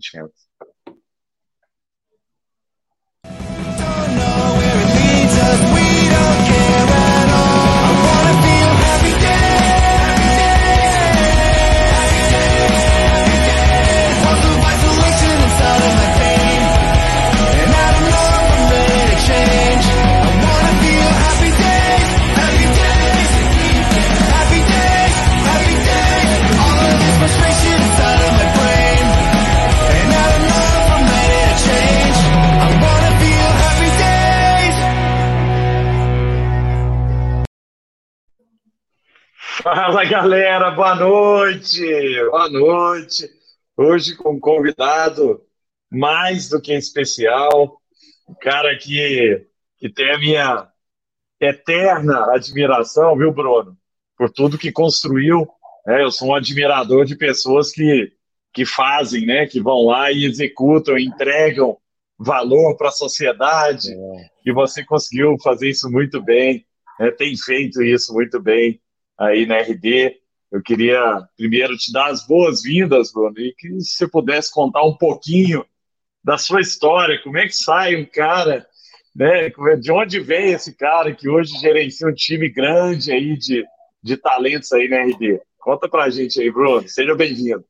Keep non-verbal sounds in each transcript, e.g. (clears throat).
chance. Fala galera, boa noite, boa noite. Hoje com um convidado mais do que especial, um cara que, que tem a minha eterna admiração, viu, Bruno? Por tudo que construiu. É, eu sou um admirador de pessoas que, que fazem, né? Que vão lá e executam, entregam valor para a sociedade. É. E você conseguiu fazer isso muito bem, né, tem feito isso muito bem aí na RD. Eu queria primeiro te dar as boas-vindas, Bruno, e que você pudesse contar um pouquinho da sua história, como é que sai um cara, né? De onde vem esse cara que hoje gerencia um time grande aí de, de talentos aí na RD? Conta pra gente aí, Bruno. Seja bem-vindo.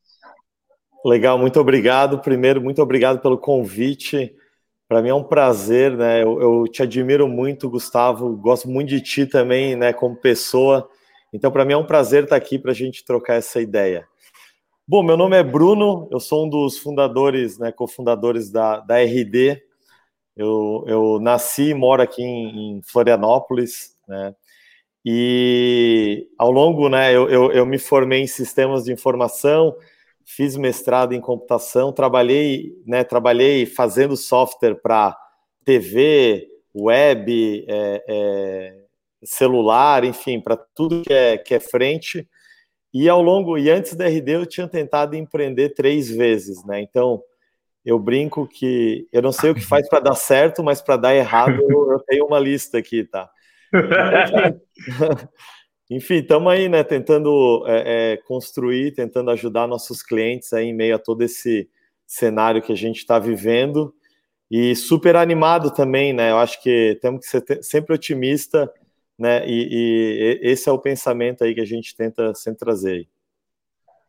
Legal, muito obrigado. Primeiro, muito obrigado pelo convite. Para mim é um prazer, né? Eu, eu, te admiro muito, Gustavo. Gosto muito de ti também, né? Como pessoa. Então, para mim é um prazer estar aqui para a gente trocar essa ideia. Bom, meu nome é Bruno, eu sou um dos fundadores, né, cofundadores da, da RD. Eu, eu nasci e moro aqui em, em Florianópolis, né? E ao longo, né, eu, eu, eu me formei em sistemas de informação, fiz mestrado em computação, trabalhei, né, trabalhei fazendo software para TV, web, é, é, celular, enfim, para tudo que é, que é frente. E ao longo, e antes da RD eu tinha tentado empreender três vezes, né? Então eu brinco que eu não sei o que faz para dar certo, mas para dar errado eu, eu, tenho uma lista aqui, tá? (laughs) Enfim, estamos aí, né? Tentando é, é, construir, tentando ajudar nossos clientes aí em meio a todo esse cenário que a gente está vivendo e super animado também, né? Eu acho que temos que ser sempre otimista né? E, e, esse é o pensamento aí que a gente tenta sempre trazer.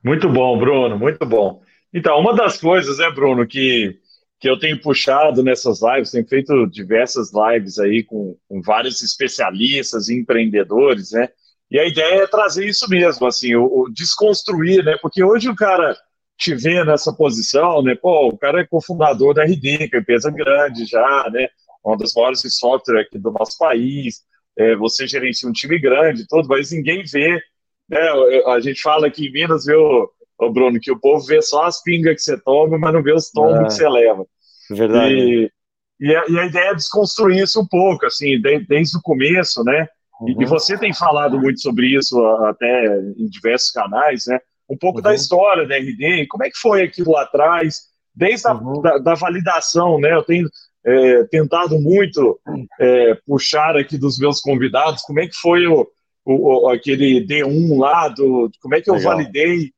Muito bom, Bruno, muito bom. Então, uma das coisas, né, Bruno, que, que eu tenho puxado nessas lives, tenho feito diversas lives aí com, com vários especialistas e empreendedores, né? E a ideia é trazer isso mesmo, assim, o, o, desconstruir, né? Porque hoje o cara te vê nessa posição, né? Pô, o cara é cofundador da RD, que é empresa grande já, né? Uma das maiores de software aqui do nosso país é, você gerencia um time grande, tudo, mas ninguém vê. Né? A gente fala aqui em Minas, viu, Bruno, que o povo vê só as pingas que você toma, mas não vê os tombos é, que você leva. Verdade. E, e, a, e, a, ideia é desconstruir isso um pouco, assim, de, desde o começo, né? Uhum. E, e, você tem falado muito sobre isso até em diversos canais, né? Um pouco uhum. da história da RD, como é que foi aquilo lá atrás, desde a uhum. da, da, validação, né? Eu tenho é, tentado muito é, puxar aqui dos meus convidados. Como é que foi o, o, aquele D1 lá, do, como é que eu Legal. validei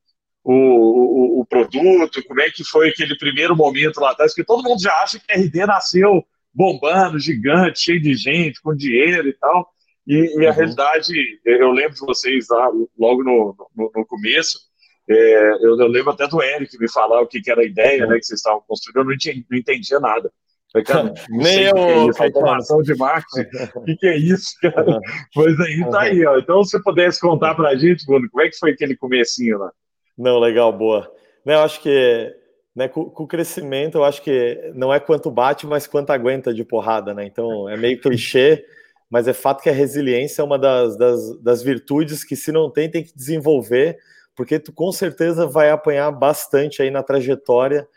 o, o, o, produto, como é que foi aquele primeiro momento lá atrás, porque todo mundo já acha que a RD nasceu bombando, gigante, cheio de gente, com dinheiro e tal, e, e a uhum. realidade, eu lembro de vocês lá, logo no, no, no começo, é, eu, eu, lembro até do Eric me falar o que, que era a ideia né, que vocês estavam construindo, eu não entendia, não entendia nada. (laughs) Cara, Nem eu. É automação de marketing. (laughs) O que, que, é isso, cara? Pois aí tá aí, ó. Então, se você pudesse contar pra gente, Bruno, como é que foi aquele comecinho lá? Não, legal, boa. Eu acho que né, com, com, o crescimento, eu acho que não é quanto bate, mas quanto aguenta de porrada, né? Então, é meio clichê, mas é fato que a resiliência é uma das, das, das virtudes que, se não tem, tem que desenvolver, porque tu com certeza vai apanhar bastante aí na trajetória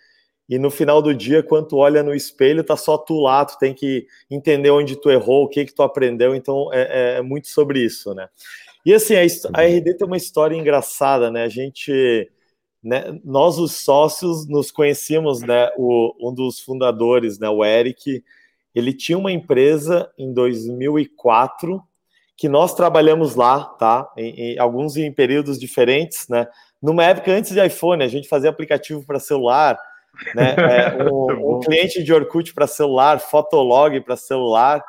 e no final do dia, quando tu olha no espelho, tá só tu lá, tu tem que entender onde tu errou, o que que tu aprendeu, então é, é, é muito sobre isso, né? E assim, a, a. RD tem uma história engraçada, né? A gente, né, nós os sócios nos conhecíamos, né? O, um dos fundadores, né, o Eric, ele tinha uma empresa em 2004 que nós trabalhamos lá, tá? Em, em, alguns em períodos diferentes, né? Numa época antes de iPhone, a gente fazia aplicativo para celular, né? (laughs) É, um, um, cliente de Orkut para celular, Fotolog para celular.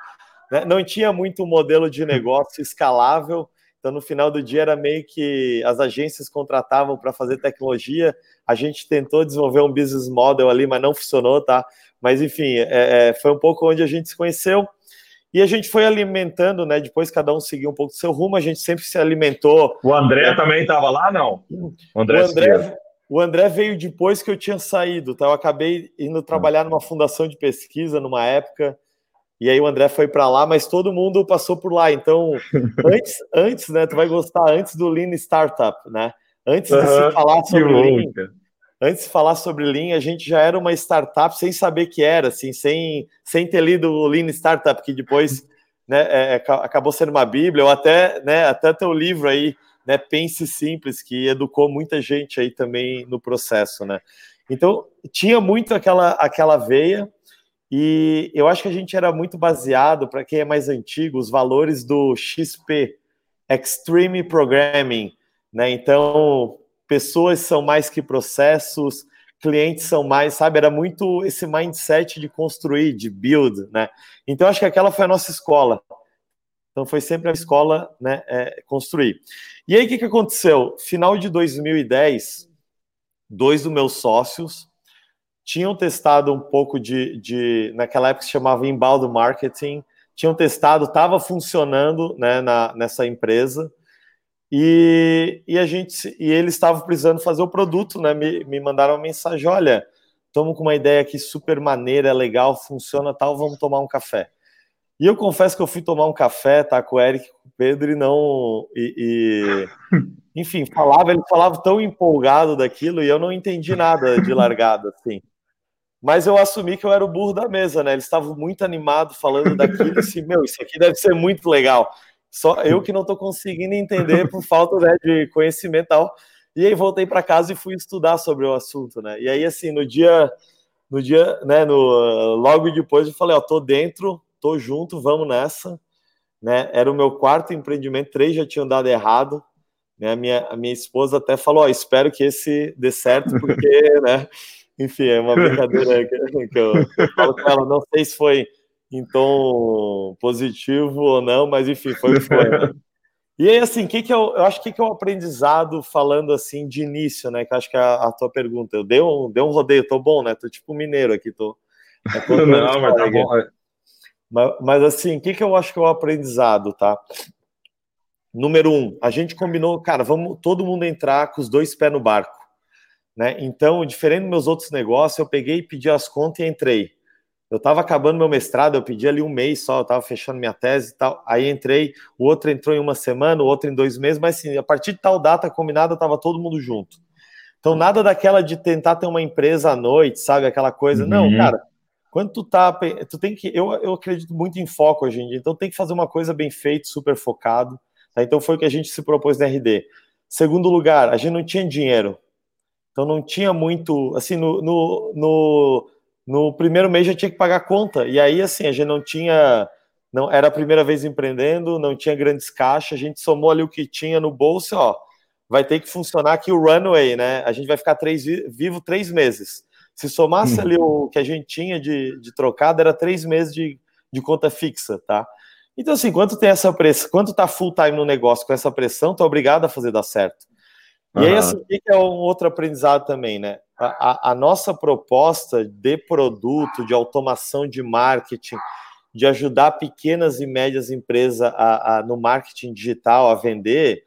Né? Não tinha muito modelo de negócio escalável. Então, no final do dia, era meio que as agências contratavam para fazer tecnologia. A gente tentou desenvolver um business model ali, mas não funcionou, tá? Mas, enfim, é, é foi um pouco onde a gente se conheceu. E a gente foi alimentando, né? Depois cada um seguiu um pouco do seu rumo, a gente sempre se alimentou. O André né? também estava lá, não? O André, o André, o André, veio depois que eu tinha saído, tá? Eu acabei indo trabalhar numa fundação de pesquisa numa época, e aí o André foi para lá, mas todo mundo passou por lá. Então, (laughs) antes, antes, né? Tu vai gostar antes do Lean Startup, né? Antes de se falar sobre Lean, antes de falar sobre Lean, a gente já era uma startup sem saber que era, assim, sem, sem ter lido o Lean Startup, que depois (laughs) né, é, é acabou sendo uma bíblia, ou até, né, até teu livro aí, né, Pense Simples, que educou muita gente aí também no processo, né? Então, tinha muito aquela, aquela veia, e eu acho que a gente era muito baseado, para quem é mais antigo, os valores do XP, Extreme Programming, né? Então, pessoas são mais que processos, clientes são mais, sabe? Era muito esse mindset de construir, de build, né? Então acho que aquela foi a nossa escola. Então foi sempre a escola, né? É, construir. E aí o que, que aconteceu? Final de 2010, dois dos meus sócios tinham testado um pouco de, de naquela época se chamava inbound marketing, tinham testado, estava funcionando, né? Na, nessa empresa e, e a gente e eles estavam precisando fazer o produto, né? Me, me mandaram uma mensagem: olha, estamos com uma ideia aqui super maneira, legal, funciona tal, vamos tomar um café. E eu confesso que eu fui tomar um café, tá, com o Eric, com o Pedro, e não. E, e, (laughs) enfim, falava, ele falava tão empolgado daquilo e eu não entendi nada de (laughs) largada, assim. Mas eu assumi que eu era o burro da mesa, né? Eles estavam muito animados falando daquilo, assim, meu, isso aqui deve ser muito legal. Só eu que não estou conseguindo entender por falta né, de conhecimento e tal. E aí voltei para casa e fui estudar sobre o assunto, né? E aí assim, no dia no dia, né, no logo depois eu falei, ó, tô dentro, tô junto, vamos nessa, né? Era o meu quarto empreendimento, três já tinham dado errado, né? A minha a minha esposa até falou, ó, espero que esse dê certo porque, né? Enfim, é uma (laughs) brincadeira que, que eu, eu falo com ela, não sei se foi tom positivo ou não, mas enfim, foi o que foi. Né? E aí, assim, que que eu, eu acho que, que é o aprendizado falando assim de início, né? Que acho que é a, a tua pergunta. Eu dei um, dei um rodeio, tô bom, né? Tô tipo mineiro aqui, tô. (laughs) não, mas tá bom. É. Mas, mas assim, o que, que eu acho que é o aprendizado, tá? Número um, a gente combinou, cara, vamos todo mundo entrar com os dois pés no barco, né? Então, diferente dos meus outros negócios, eu peguei, pedi as contas e entrei. Eu estava acabando meu mestrado, eu pedi ali um mês só, eu estava fechando minha tese e tal. Aí entrei, o outro entrou em uma semana, o outro em dois meses, mas assim, a partir de tal data combinada, estava todo mundo junto. Então, nada daquela de tentar ter uma empresa à noite, sabe? Aquela coisa. Uhum. Não, cara, quando tu tá. Tu tem que. Eu, eu acredito muito em foco hoje em dia, então tem que fazer uma coisa bem feita, super focado. Tá? Então foi o que a gente se propôs na RD. Segundo lugar, a gente não tinha dinheiro. Então não tinha muito. Assim, no, no, no no primeiro mês já tinha que pagar conta. E aí, assim, a gente não tinha. não Era a primeira vez empreendendo, não tinha grandes caixas, a gente somou ali o que tinha no bolso, ó. Vai ter que funcionar aqui o runway, né? A gente vai ficar três, vivo três meses. Se somasse hum. ali o que a gente tinha de, de trocado, era três meses de, de conta fixa, tá? Então, assim, quando tem essa pressão, quando tá full time no negócio com essa pressão, tá obrigado a fazer dar certo. E aí, assim, o que é um outro aprendizado também, né? A, a, nossa proposta de produto, de automação de marketing, de ajudar pequenas e médias empresas a, a, no marketing digital a vender,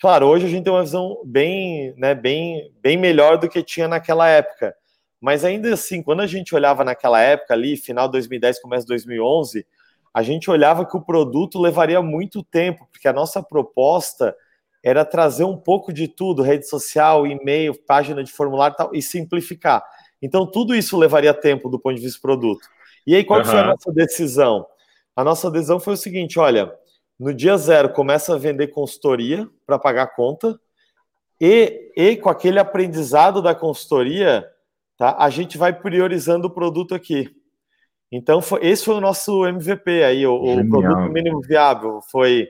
claro, hoje a gente tem uma visão bem, né, bem, bem melhor do que tinha naquela época. Mas ainda assim, quando a gente olhava naquela época ali, final de 2010, começo de 2011, a gente olhava que o produto levaria muito tempo, porque a nossa proposta era trazer um pouco de tudo, rede social, e-mail, página de formulário e tal, e simplificar. Então, tudo isso levaria tempo do ponto de vista do produto. E aí, qual uhum. foi a nossa decisão? A nossa decisão foi o seguinte: olha, no dia zero começa a vender consultoria para pagar a conta, e, e com aquele aprendizado da consultoria, tá, a gente vai priorizando o produto aqui. Então, foi, esse foi o nosso MVP aí, o, o produto mínimo viável. Foi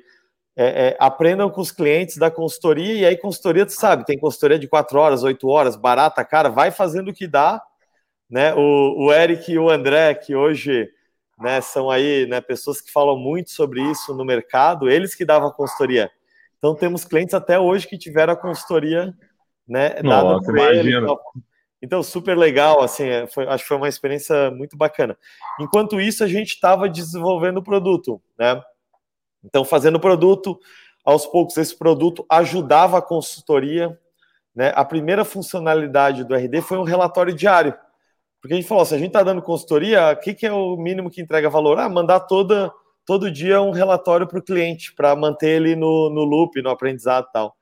é, é, aprendam com os clientes da consultoria, e aí consultoria, tu sabe, tem consultoria de quatro horas, oito horas, barata, cara, vai fazendo o que dá, né? O, o Eric e o André, que hoje né, são aí né, pessoas que falam muito sobre isso no mercado, eles que davam a consultoria. Então temos clientes até hoje que tiveram a consultoria né, dada por eles. Então, super legal, assim, é, foi, acho que foi uma experiência muito bacana. Enquanto isso, a gente estava desenvolvendo o produto, né? Então, fazendo o produto, aos poucos, esse produto ajudava a consultoria. Né? A primeira funcionalidade do RD foi um relatório diário. Porque a gente falou, se a gente está dando consultoria, o que, que, é o mínimo que entrega valor? Ah, mandar toda, todo dia um relatório para o cliente, para manter ele no, no loop, no aprendizado e tal.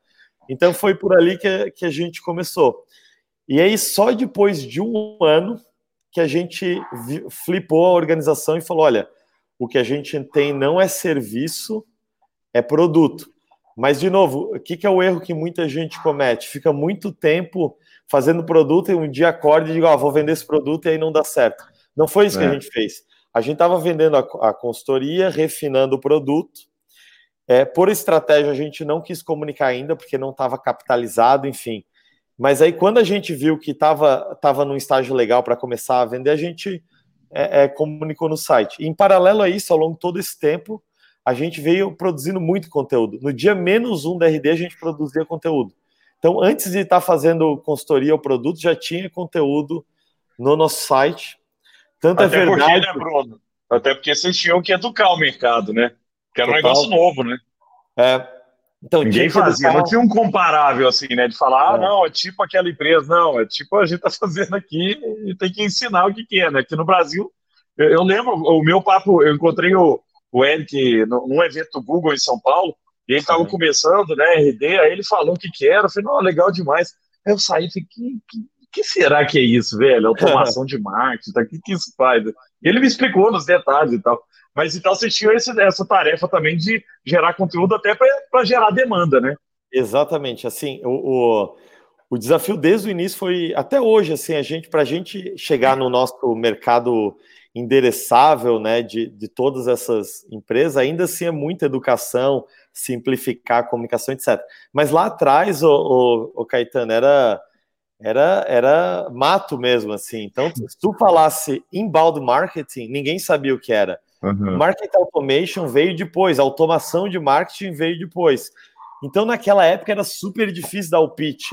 Então foi por ali que, que a gente começou. E aí, só depois de um ano que a gente flipou a organização e falou: olha, o que a gente tem não é serviço, é produto. Mas, de novo, o que, que é o erro que muita gente comete? Fica muito tempo fazendo produto e um dia acorda e diga, ó, oh, vou vender esse produto e aí não dá certo. Não foi isso é. que a é. gente fez. A gente estava vendendo a, a, consultoria, refinando o produto. É, por estratégia, a gente não quis comunicar ainda, porque não estava capitalizado, enfim. Mas aí, quando a gente viu que estava tava num estágio legal para começar a vender, a gente é, é, comunicou no site. E, em paralelo a isso, ao longo de todo esse tempo, a gente veio produzindo muito conteúdo. No dia menos um da RD, a gente produzia conteúdo. Então, antes de estar fazendo consultoria ao produto, já tinha conteúdo no nosso site. Tanto é Até é verdade. Porque, né, Bruno? Até porque vocês tinham que educar o mercado, né? Que era Total. um negócio novo, né? É. Então, Ninguém fazia, não tinha um comparável assim, né? De falar, ah, é. ah, não, é tipo aquela empresa, não, é tipo a gente tá (laughs) fazendo aqui e tem que ensinar o que, que é, né? Aqui no Brasil, eu, eu lembro, o meu papo, eu encontrei o, o Eric num evento do Google em São Paulo, e ele estava começando, né, RD, aí ele falou o que que era, eu falei, não, legal demais. Aí eu saí e falei, que, que, que, será que é isso, velho? Automação (laughs) de marketing, tá? O que, que isso faz? E ele me explicou nos detalhes e tal. Mas então vocês tinham esse, essa tarefa também de gerar conteúdo até para gerar demanda, né? Exatamente. Assim, o, o, o, desafio desde o início foi até hoje, assim, a gente, para a gente chegar no nosso mercado endereçável, né, de, de todas essas empresas, ainda assim é muita educação, simplificar a comunicação, etc. Mas lá atrás, o, o, o Caetano, era, era, era mato mesmo, assim. Então, se tu falasse inbound marketing, ninguém sabia o que era. Uhum. Market automation veio depois, automação de marketing veio depois. Então, naquela época era super difícil dar o pitch.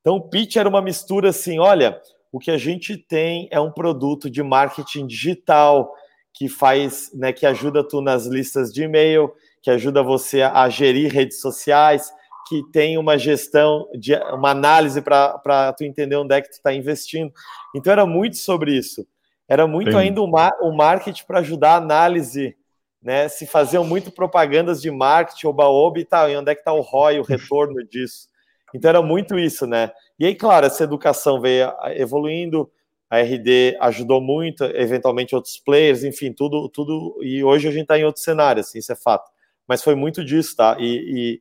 Então, o pitch era uma mistura assim: olha, o que a gente tem é um produto de marketing digital que faz, né, que ajuda tu nas listas de e-mail, que ajuda você a gerir redes sociais, que tem uma gestão, de, uma análise para tu entender onde é que tu está investindo. Então era muito sobre isso. Era muito Sim. ainda o, mar, o marketing para ajudar a análise, né? Se faziam muito propagandas de marketing, oba-oba e tal, e onde é que está o ROI, o retorno disso. Então era muito isso, né? E aí, claro, essa educação veio evoluindo, a RD ajudou muito, eventualmente outros players, enfim, tudo, tudo. E hoje a gente está em outro cenário, assim, isso é fato mas foi muito disso, tá? E,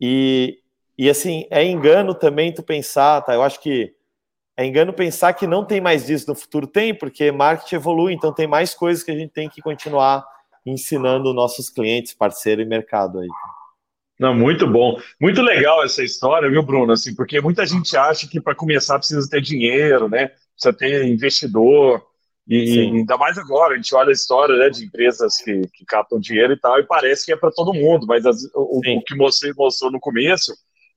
e, e, e, assim, é engano também tu pensar, tá? Eu acho que é engano pensar que não tem mais disso no futuro. Tem, porque marketing evolui, então tem mais coisas que a gente tem que continuar ensinando nossos clientes, parceiro e mercado aí. Não, muito bom. Muito legal essa história, viu, Bruno? Assim, porque muita gente acha que para começar precisa ter dinheiro, né? Precisa ter investidor. E Sim. ainda mais agora, a gente olha a história né, de empresas que, que captam dinheiro e tal, e parece que é para todo mundo, mas as, o, o, que você mostrou no começo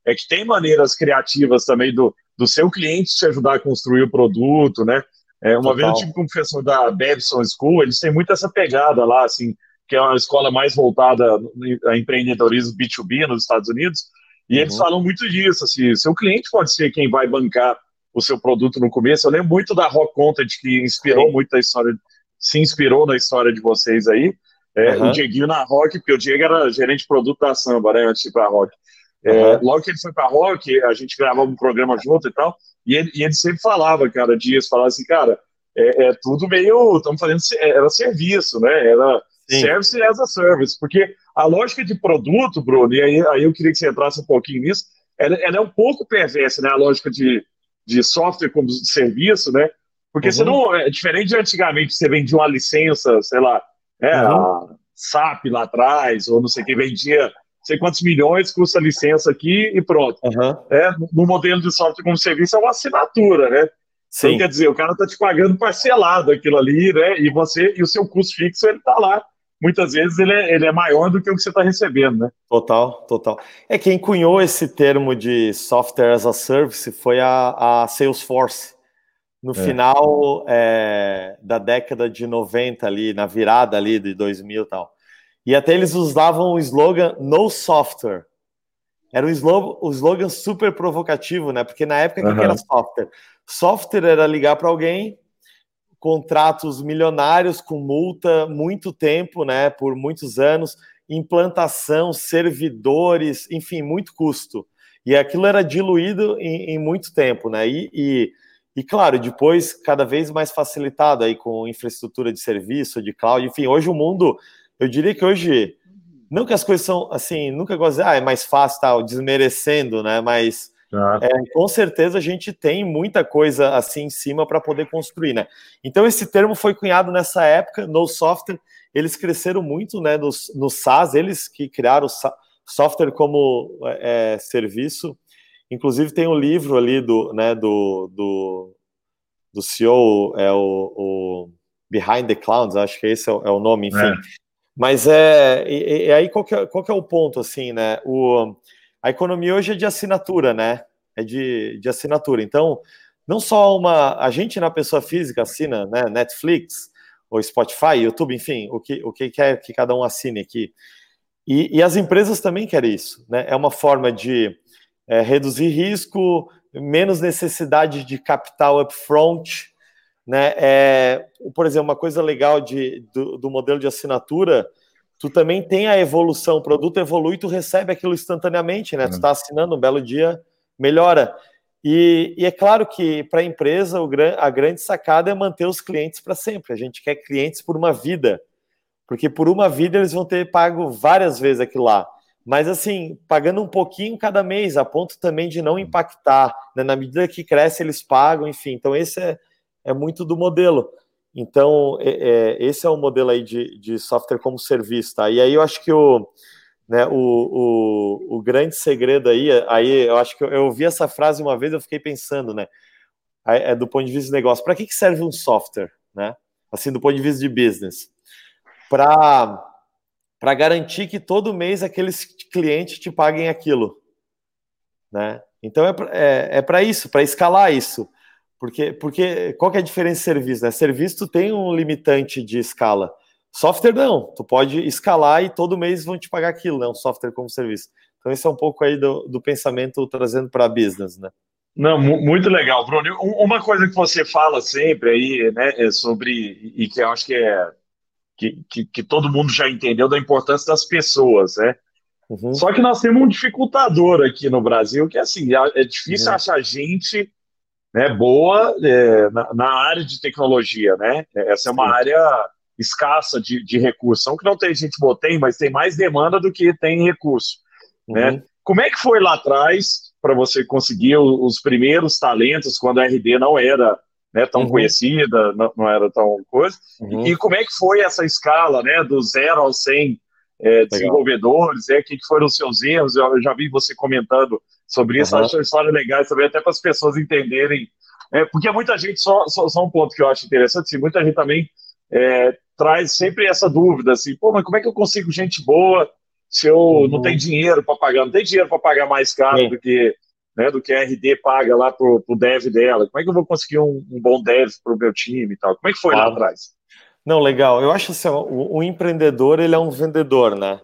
é que tem maneiras criativas também do, do seu cliente te ajudar a construir o produto, né? É, uma Total. vez eu tive com um professor da Babson School, eles têm muito essa pegada lá, assim, que é uma escola mais voltada a empreendedorismo B2B nos Estados Unidos, e uhum. eles falam muito disso, assim, seu cliente pode ser quem vai bancar o seu produto no começo. Eu lembro muito da Rock Content, que inspirou Sim. muito a história, se inspirou na história de vocês aí. É, uhum. O Dieguinho na Rock, porque o Diego era gerente de produto da Samba, né, antes de ir pra Rock. É, uhum. Logo que ele foi pra Rock, a gente gravava um programa junto e tal, e ele, e ele sempre falava, cara, dias, falava assim, cara, é, é tudo meio, estamos fazendo, era serviço, né, era Sim. service as a service, porque a lógica de produto, Bruno, e aí, aí eu queria que você entrasse um pouquinho nisso, ela, ela é um pouco perversa, né, a lógica de de software como serviço, né? Porque uhum. você não. É diferente de antigamente, você vendia uma licença, sei lá, é, uhum. a SAP lá atrás, ou não sei quem vendia sei quantos milhões custa a licença aqui e pronto. Uhum. É, no modelo de software como serviço é uma assinatura, né? Sim. Então, quer dizer, o cara está te pagando parcelado aquilo ali, né? E você e o seu custo fixo ele está lá. Muitas vezes ele é, ele é maior do que o que você está recebendo, né? Total, total. É quem cunhou esse termo de software as a service foi a, a Salesforce. No é. final é, da década de 90 ali, na virada ali de 2000 e tal. E até eles usavam o slogan no software. Era um slogan, um slogan super provocativo, né? Porque na época, o uhum. que era software? Software era ligar para alguém, contratos milionários com multa, muito tempo, né? Por muitos anos, implantação, servidores, enfim, muito custo. E aquilo era diluído em, em muito tempo, né? E, e, e, claro, depois cada vez mais facilitado aí com infraestrutura de serviço, de cloud, enfim, hoje o mundo, eu diria que hoje não que as coisas são assim, nunca gosto de ah, é mais fácil, tal, desmerecendo, né? Mas é, com certeza a gente tem muita coisa assim em cima para poder construir, né? Então esse termo foi cunhado nessa época no software. Eles cresceram muito, né? No, no SaaS, eles que criaram o software como é, serviço. Inclusive tem um livro ali do, né? Do, do, do CEO, é o, o Behind the Clouds, acho que esse é o, é o nome, enfim. É. Mas é, e, e aí qual que é, qual que é o ponto, assim, né? O, a economia hoje é de assinatura, né? É de, de assinatura. Então, não só uma. A gente na pessoa física assina, né? Netflix, ou Spotify, YouTube, enfim, o que, o que quer que cada um assine aqui. E, e as empresas também querem isso, né? É uma forma de é, reduzir risco, menos necessidade de capital upfront, né? É, por exemplo, uma coisa legal de, do, do, modelo de assinatura, tu também tem a evolução, o produto evolui, tu recebe aquilo instantaneamente, né? Uhum. Tu está assinando um belo dia, melhora. E, e é claro que para a empresa o, a grande sacada é manter os clientes para sempre. A gente quer clientes por uma vida, porque por uma vida eles vão ter pago várias vezes aquilo lá. Mas assim, pagando um pouquinho cada mês, a ponto também de não impactar. Né? Na medida que cresce, eles pagam, enfim. Então, esse é, é muito do modelo. Então, é, é, esse é o modelo aí de, de software como serviço, tá? E aí eu acho que o, né, o, o, o grande segredo aí, aí eu acho que eu, eu ouvi essa frase uma vez, eu fiquei pensando, né? É do ponto de vista de negócio, para que, que serve um software, né? Assim, do ponto de vista de business, para garantir que todo mês aqueles clientes te paguem aquilo, né? Então é, é, é para isso, para escalar isso. Porque, porque qual que é a diferença de serviço? Né? Serviço tu tem um limitante de escala. Software não, tu pode escalar e todo mês vão te pagar aquilo, né? Um software como serviço. Então esse é um pouco aí do, do pensamento trazendo para business, né? Não, muito legal, Bruno. Uma coisa que você fala sempre aí, né, é sobre e que eu acho que é que, que, que todo mundo já entendeu da importância das pessoas, né? Uhum. Só que nós temos um dificultador aqui no Brasil, que é assim, é difícil uhum. achar gente né, boa é, na, na, área de tecnologia, né? Essa é uma Sim. área escassa de, de recursos. Não que não tem gente boa, tem, mas tem mais demanda do que tem recurso, né? uhum. né? Como é que foi lá atrás para você conseguir os primeiros talentos quando a RD não era né, tão uhum. conhecida, não, não, era tão coisa? Uhum. E como é que foi essa escala, né, do zero ao 100 é, desenvolvedores? É, que, que foram os seus erros? Eu, eu já vi você comentando sobre isso. Uhum. Acho a história legal também, até para as pessoas entenderem. É, porque muita gente, só, só, só, um ponto que eu acho interessante, assim, muita gente também é, traz sempre essa dúvida, assim, pô, mas como é que eu consigo gente boa se eu uhum. não tenho dinheiro para pagar? Não tem dinheiro para pagar mais caro do que né, do que a RD paga lá pro, pro dev dela. Como é que eu vou conseguir um, um bom dev para o meu time e tal? Como é que foi claro. lá atrás? Não, legal. Eu acho assim, o, o empreendedor ele é um vendedor, né?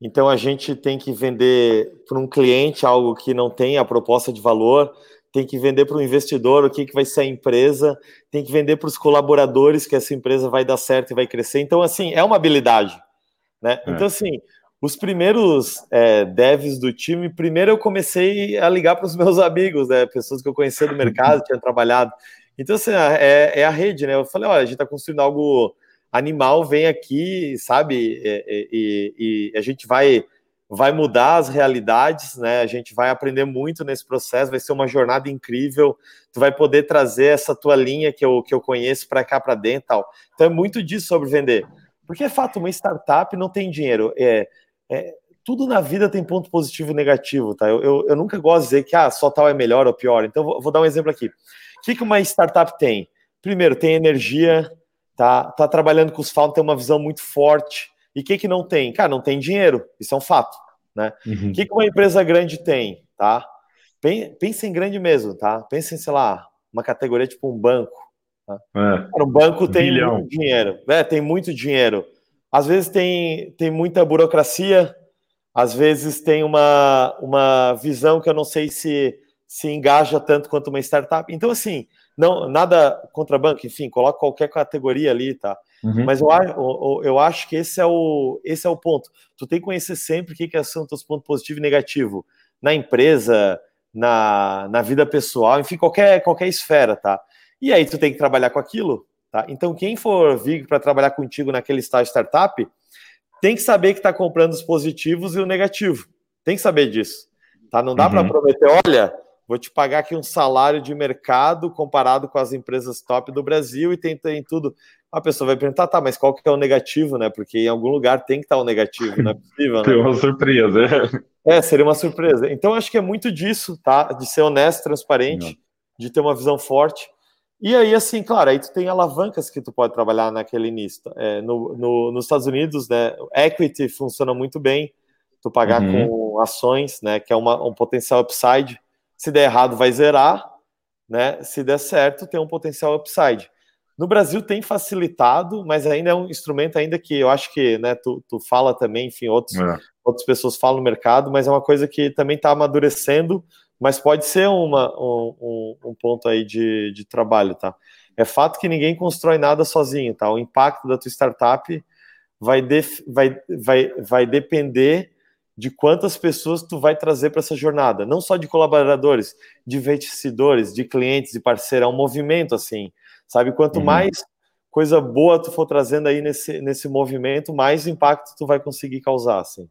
Então a gente tem que vender para um cliente algo que não tem a proposta de valor, tem que vender para o investidor o que, que vai ser a empresa, tem que vender para os colaboradores que essa empresa vai dar certo e vai crescer. Então, assim, é uma habilidade. Né? É. Então, assim, os primeiros é, devs do time, primeiro eu comecei a ligar para os (laughs) meus amigos, né? Pessoas que eu conhecia do mercado, tinham trabalhado. Então, assim, é, é a rede, né? Eu falei, olha, a gente está construindo algo animal vem aqui, sabe, e, e, e, a gente vai vai mudar as realidades, né? A gente vai aprender muito nesse processo, vai ser uma jornada incrível. Tu vai poder trazer essa tua linha que eu, que eu conheço para cá para dentro, tal. Então é muito disso sobre vender, porque é fato, uma startup não tem dinheiro. É, é tudo na vida tem ponto positivo e negativo, tá? Eu, eu, eu, nunca gosto de dizer que ah, só tal é melhor ou pior. Então vou, vou dar um exemplo aqui que, que uma startup tem? Primeiro, tem energia, tá, tá trabalhando com os founders, tem uma visão muito forte. E o que, que não tem? Cara, não tem dinheiro, isso é um fato. Né? O uhum. que, que uma empresa grande tem? Tá? Pensa em grande mesmo, tá? Pensa em, sei lá, uma categoria tipo um banco. Tá? É. Um banco tem Bilhão. muito dinheiro. É, tem muito dinheiro. Às vezes tem, tem muita burocracia, às vezes tem uma, uma visão que eu não sei se se engaja tanto quanto uma startup. Então, assim, não nada contra banco, enfim, coloca qualquer categoria ali, tá? Uhum. Mas eu, eu, eu, acho que esse é, o, esse é o ponto. Tu tem que conhecer sempre o que, que são teus pontos positivo e negativo na empresa, na, na vida pessoal, enfim, qualquer, qualquer esfera, tá? E aí tu tem que trabalhar com aquilo, tá? Então, quem for vir para trabalhar contigo naquele estágio startup, tem que saber que está comprando os positivos e o negativo. Tem que saber disso. Tá? Não dá uhum. para prometer, olha, vou te pagar aqui um salário de mercado comparado com as empresas top do Brasil e tem, tem tudo. A pessoa vai perguntar, tá, mas qual que é o negativo, né? Porque em algum lugar tem que estar o negativo, não é possível, né? (laughs) Tem uma surpresa. É, seria uma surpresa. Então, acho que é muito disso, tá? De ser honesto, transparente, de ter uma visão forte. E aí, assim, claro, aí tu tem alavancas que tu pode trabalhar naquele início. É, no, no, nos Estados Unidos, né, equity funciona muito bem, tu pagar uhum. com ações, né, que é uma, um potencial upside. Se der errado, vai zerar, né? Se der certo, tem um potencial upside. No Brasil tem facilitado, mas ainda é um instrumento ainda que eu acho que, né, tu, tu fala também, enfim, outros, é. outras pessoas falam no mercado, mas é uma coisa que também está amadurecendo mas pode ser uma, um, um, ponto aí de, de trabalho, tá? É fato que ninguém constrói nada sozinho, tá? O impacto da tua startup vai, def, vai, vai, vai depender de quantas pessoas tu vai trazer para essa jornada, não só de colaboradores, de investidores, de clientes, de parceiros, é um movimento assim, sabe? Quanto uhum. mais coisa boa tu for trazendo aí nesse, nesse movimento, mais impacto tu vai conseguir causar, assim.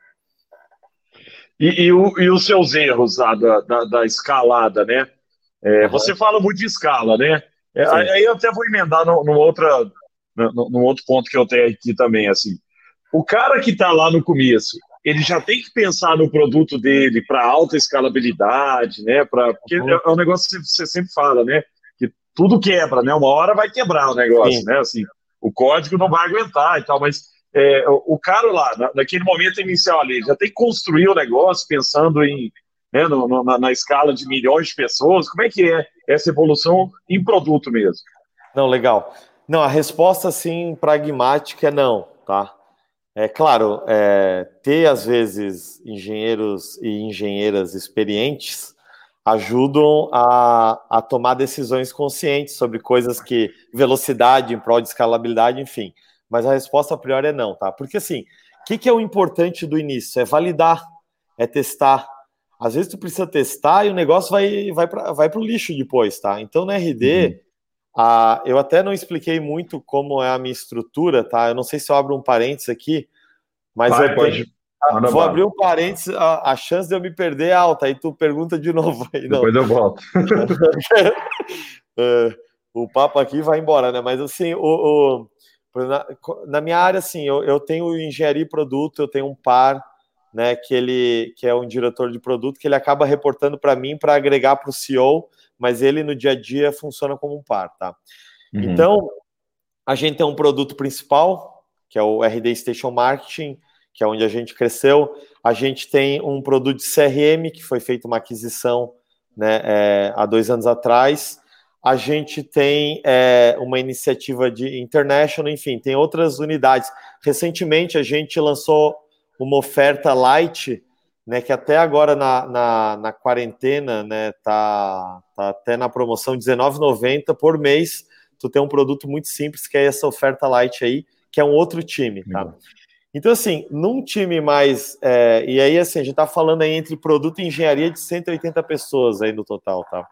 E, e, o, e, os seus erros da, da, da escalada, né? É, uhum. Você fala muito de escala, né? É, aí eu até vou emendar no, no, outra, outro ponto que eu tenho aqui também, assim. O cara que está lá no começo, ele já tem que pensar no produto dele para alta escalabilidade, né? Pra, porque uhum. é um negócio que você sempre fala, né? Que tudo quebra, né? Uma hora vai quebrar o negócio, Sim. né? Assim, o código não vai aguentar e tal, mas é, o cara lá, na, naquele momento inicial ali, já tem que construir o negócio pensando em né, no, no, na, na, escala de milhões de pessoas. Como é que é essa evolução em produto mesmo? Não, legal. Não, a resposta, assim, pragmática é não, tá? É claro, é, ter às vezes engenheiros e engenheiras experientes ajudam a, a tomar decisões conscientes sobre coisas que velocidade em prol de escalabilidade, enfim mas a resposta a priori é não, tá? Porque assim, o que, que, é o importante do início? É validar, é testar. Às vezes tu precisa testar e o negócio vai, vai para vai o lixo depois, tá? Então no RD, uhum. A, eu até não expliquei muito como é a minha estrutura, tá? Eu não sei se eu abro um parênteses aqui, mas vai, eu pode. Tenho, vou abrir um parênteses, a, a, chance de eu me perder é alta, aí tu pergunta de (laughs) novo. Aí, não. Depois eu volto. (laughs) É, o papo aqui vai embora, né? Mas assim, o, o na, na minha área, assim, eu, eu tenho engenharia e produto, eu tenho um par, né, que ele que é um diretor de produto, que ele acaba reportando para mim para agregar para o CEO, mas ele no dia a dia funciona como um par, tá? Uhum. Então, a gente tem um produto principal, que é o RD Station Marketing, que é onde a gente cresceu. A gente tem um produto de CRM, que foi feita uma aquisição né, é, há dois anos atrás a gente tem é, uma iniciativa de international, enfim, tem outras unidades. Recentemente a gente lançou uma oferta light, né, que até agora na, na, na quarentena, né, tá, tá até na promoção R$19,90 por mês. Tu tem um produto muito simples que é essa oferta light aí, que é um outro time, tá? Então, assim, num time mais. É, e aí, assim, a gente tá falando aí entre produto e engenharia de 180 pessoas aí no total, tá?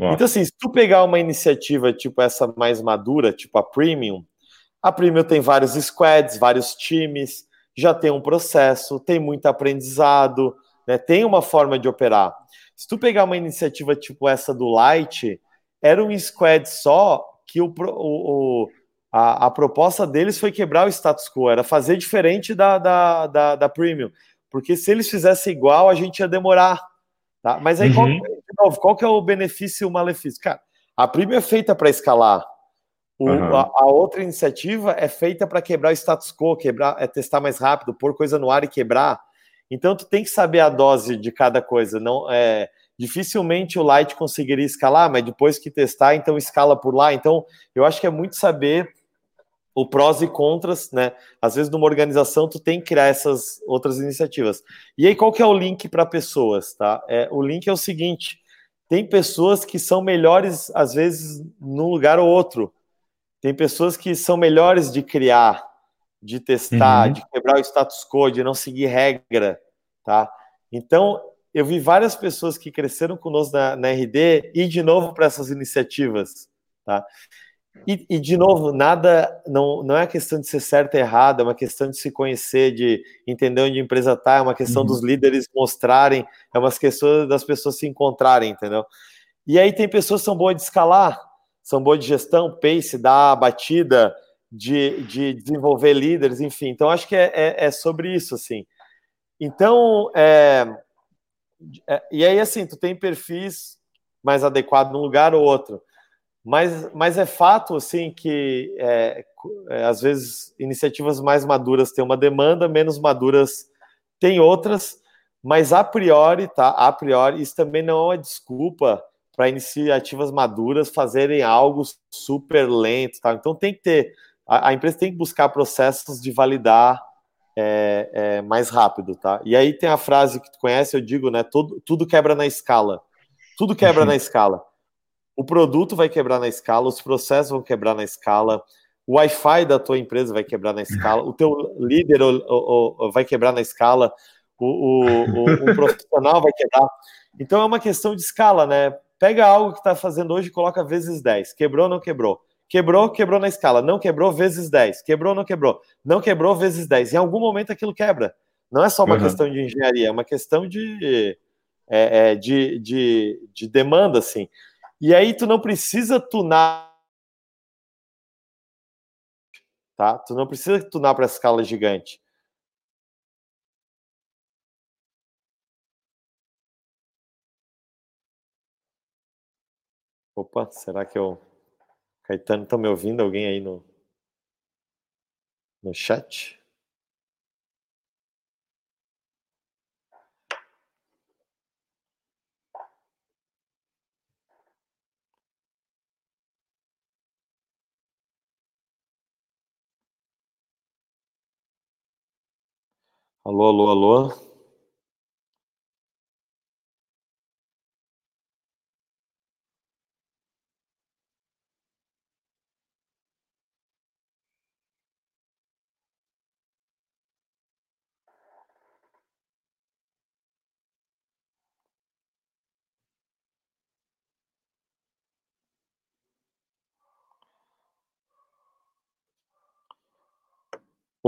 Então, assim, se tu pegar uma iniciativa tipo essa mais madura, tipo a Premium, a Premium tem vários squads, vários times, já tem um processo, tem muito aprendizado, né, tem uma forma de operar. Se tu pegar uma iniciativa tipo essa do Light, era um squad só que o, o, a, a, proposta deles foi quebrar o status quo, era fazer diferente da, da, da, da Premium. Porque se eles fizessem igual, a gente ia demorar Tá? Mas aí, uhum. qual, de novo, qual que é o benefício e o malefício? Cara, A primeira é feita para escalar. O, uhum. a, a, outra iniciativa é feita para quebrar o status quo, quebrar, é testar mais rápido, pôr coisa no ar e quebrar. Então tu tem que saber a dose de cada coisa. Não é dificilmente o Light conseguiria escalar, mas depois que testar, então escala por lá. Então eu acho que é muito saber o prós e contras, né? Às vezes numa organização tu tem que criar essas outras iniciativas. E aí qual que é o link para pessoas, tá? É, o link é o seguinte: tem pessoas que são melhores às vezes num lugar ou outro. Tem pessoas que são melhores de criar, de testar, uhum. de quebrar o status quo, de não seguir regra, tá? Então, eu vi várias pessoas que cresceram conosco na, na RD e de novo para essas iniciativas, tá? E, e, de novo, nada, não, não é questão de ser certo ou errado, é uma questão de se conhecer, de entender onde a empresa está, é uma questão uhum. dos líderes mostrarem, é uma questão das pessoas se encontrarem, entendeu? E aí tem pessoas que são boas de escalar, são boas de gestão, pace, dar batida, de, de desenvolver líderes, enfim. Então, acho que é, é, é sobre isso, assim. Então, é, é, e aí, assim, tu tem perfis mais adequados num lugar ou outro. Mas, mas é fato, assim, que é, é, às vezes iniciativas mais maduras têm uma demanda, menos maduras têm outras, mas a priori, tá? A priori, isso também não é uma desculpa para iniciativas maduras fazerem algo super lento, tá? Então tem que ter, a, a empresa tem que buscar processos de validar é, é, mais rápido, tá? E aí tem a frase que tu conhece, eu digo, né? Tudo, tudo quebra na escala. Tudo quebra uhum. na escala. O produto vai quebrar na escala, os processos vão quebrar na escala, o Wi-Fi da tua empresa vai quebrar na escala, o teu líder o, o, o, vai quebrar na escala, o, o, profissional vai quebrar. Então é uma questão de escala, né? Pega algo que está fazendo hoje e coloca vezes 10. Quebrou, não quebrou? Quebrou, quebrou na escala. Não quebrou, vezes 10. Quebrou, não quebrou? Não quebrou, vezes 10. Em algum momento aquilo quebra. Não é só uma uhum. questão de engenharia, é uma questão de, é, é, de, de, de demanda, assim. E aí tu não precisa tunar. Tá? Tu não precisa tunar para escala gigante. Opa, será que eu. Caetano, está me ouvindo? Alguém aí no, no chat? Alô, alô, alô.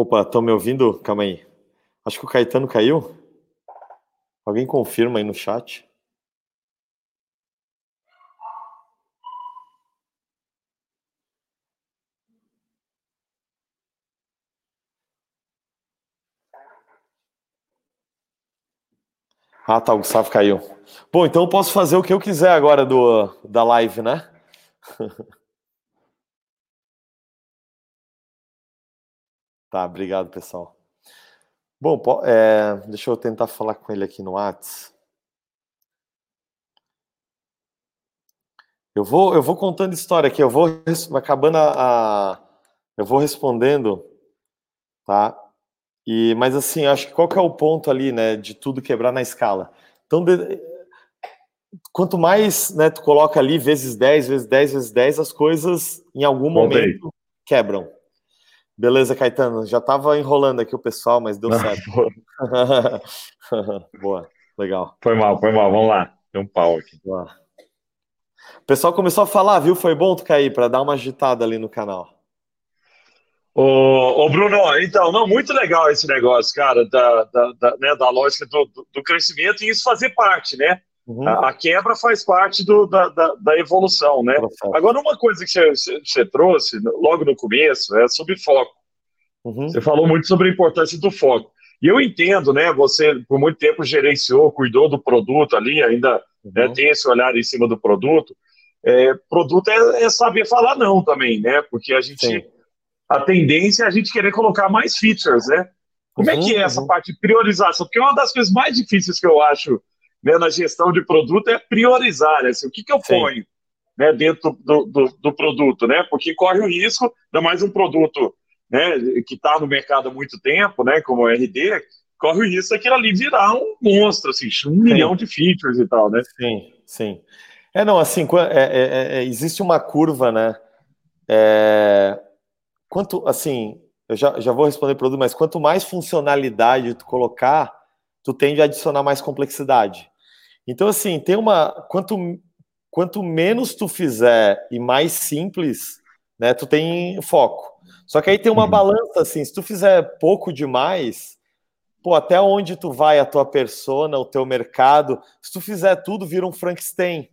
Opa, estão me ouvindo? Calma aí. Acho que o Caetano caiu. Alguém confirma aí no chat. Ah, tá, o Gustavo caiu. Bom, então eu posso fazer o que eu quiser agora do, da live, né? (laughs) Tá, obrigado, pessoal. Bom, é, deixa eu tentar falar com ele aqui no Whats. Eu vou, eu vou contando história aqui, eu vou acabando a, a eu vou respondendo, tá? E, mas assim, acho que qual que é o ponto ali, né, de tudo quebrar na escala? Então, de, quanto mais, né, tu coloca ali vezes 10, vezes 10, vezes 10, as coisas em algum momento quebram. Beleza, Caetano. Já estava enrolando aqui o pessoal, mas deu certo. (laughs) (laughs) Boa, legal. Foi mal, foi mal. Vamos lá. Tem um pau aqui. Boa. O pessoal começou a falar, viu? Foi bom tu cair para dar uma agitada ali no canal. Ô, ô, Bruno, então, não, muito legal esse negócio, cara, da, da, da, né, da lógica do, do, do, crescimento e isso fazer parte, né? Uhum. A, a, quebra faz parte do, da, da, da, evolução, né? Agora, uma coisa que você, você, trouxe logo no começo é sobre foco. Uhum. Você falou muito sobre a importância do foco. E eu entendo, né? Você por muito tempo gerenciou, cuidou do produto ali, ainda uhum. né, tem esse olhar em cima do produto. é, produto é, é, saber falar não também, né? Porque a gente, Sim. a tendência é a gente querer colocar mais features, né? Como uhum, é que é essa uhum. parte de priorização? Porque uma das coisas mais difíceis que eu acho né, na gestão de produto é priorizar, né? Assim, o que, que eu Sim. ponho né, dentro do, do, do, produto, né? Porque corre o risco, ainda mais um produto né, que está no mercado há muito tempo, né, como o RD, corre o risco daquilo ali virar um monstro, assim, um sim. milhão de features e tal, né? Sim, sim. É, não, assim, é, é, é, existe uma curva, né? É, quanto, assim, eu já, já vou responder para tudo, mas quanto mais funcionalidade tu colocar, tu tende a adicionar mais complexidade. Então, assim, tem uma. Quanto, quanto menos tu fizer e mais simples, né, tu tem foco. Só que aí tem uma uhum. balança, assim, se tu fizer pouco demais, pô, até onde tu vai a tua persona, o teu mercado, se tu fizer tudo, vira um Frankenstein.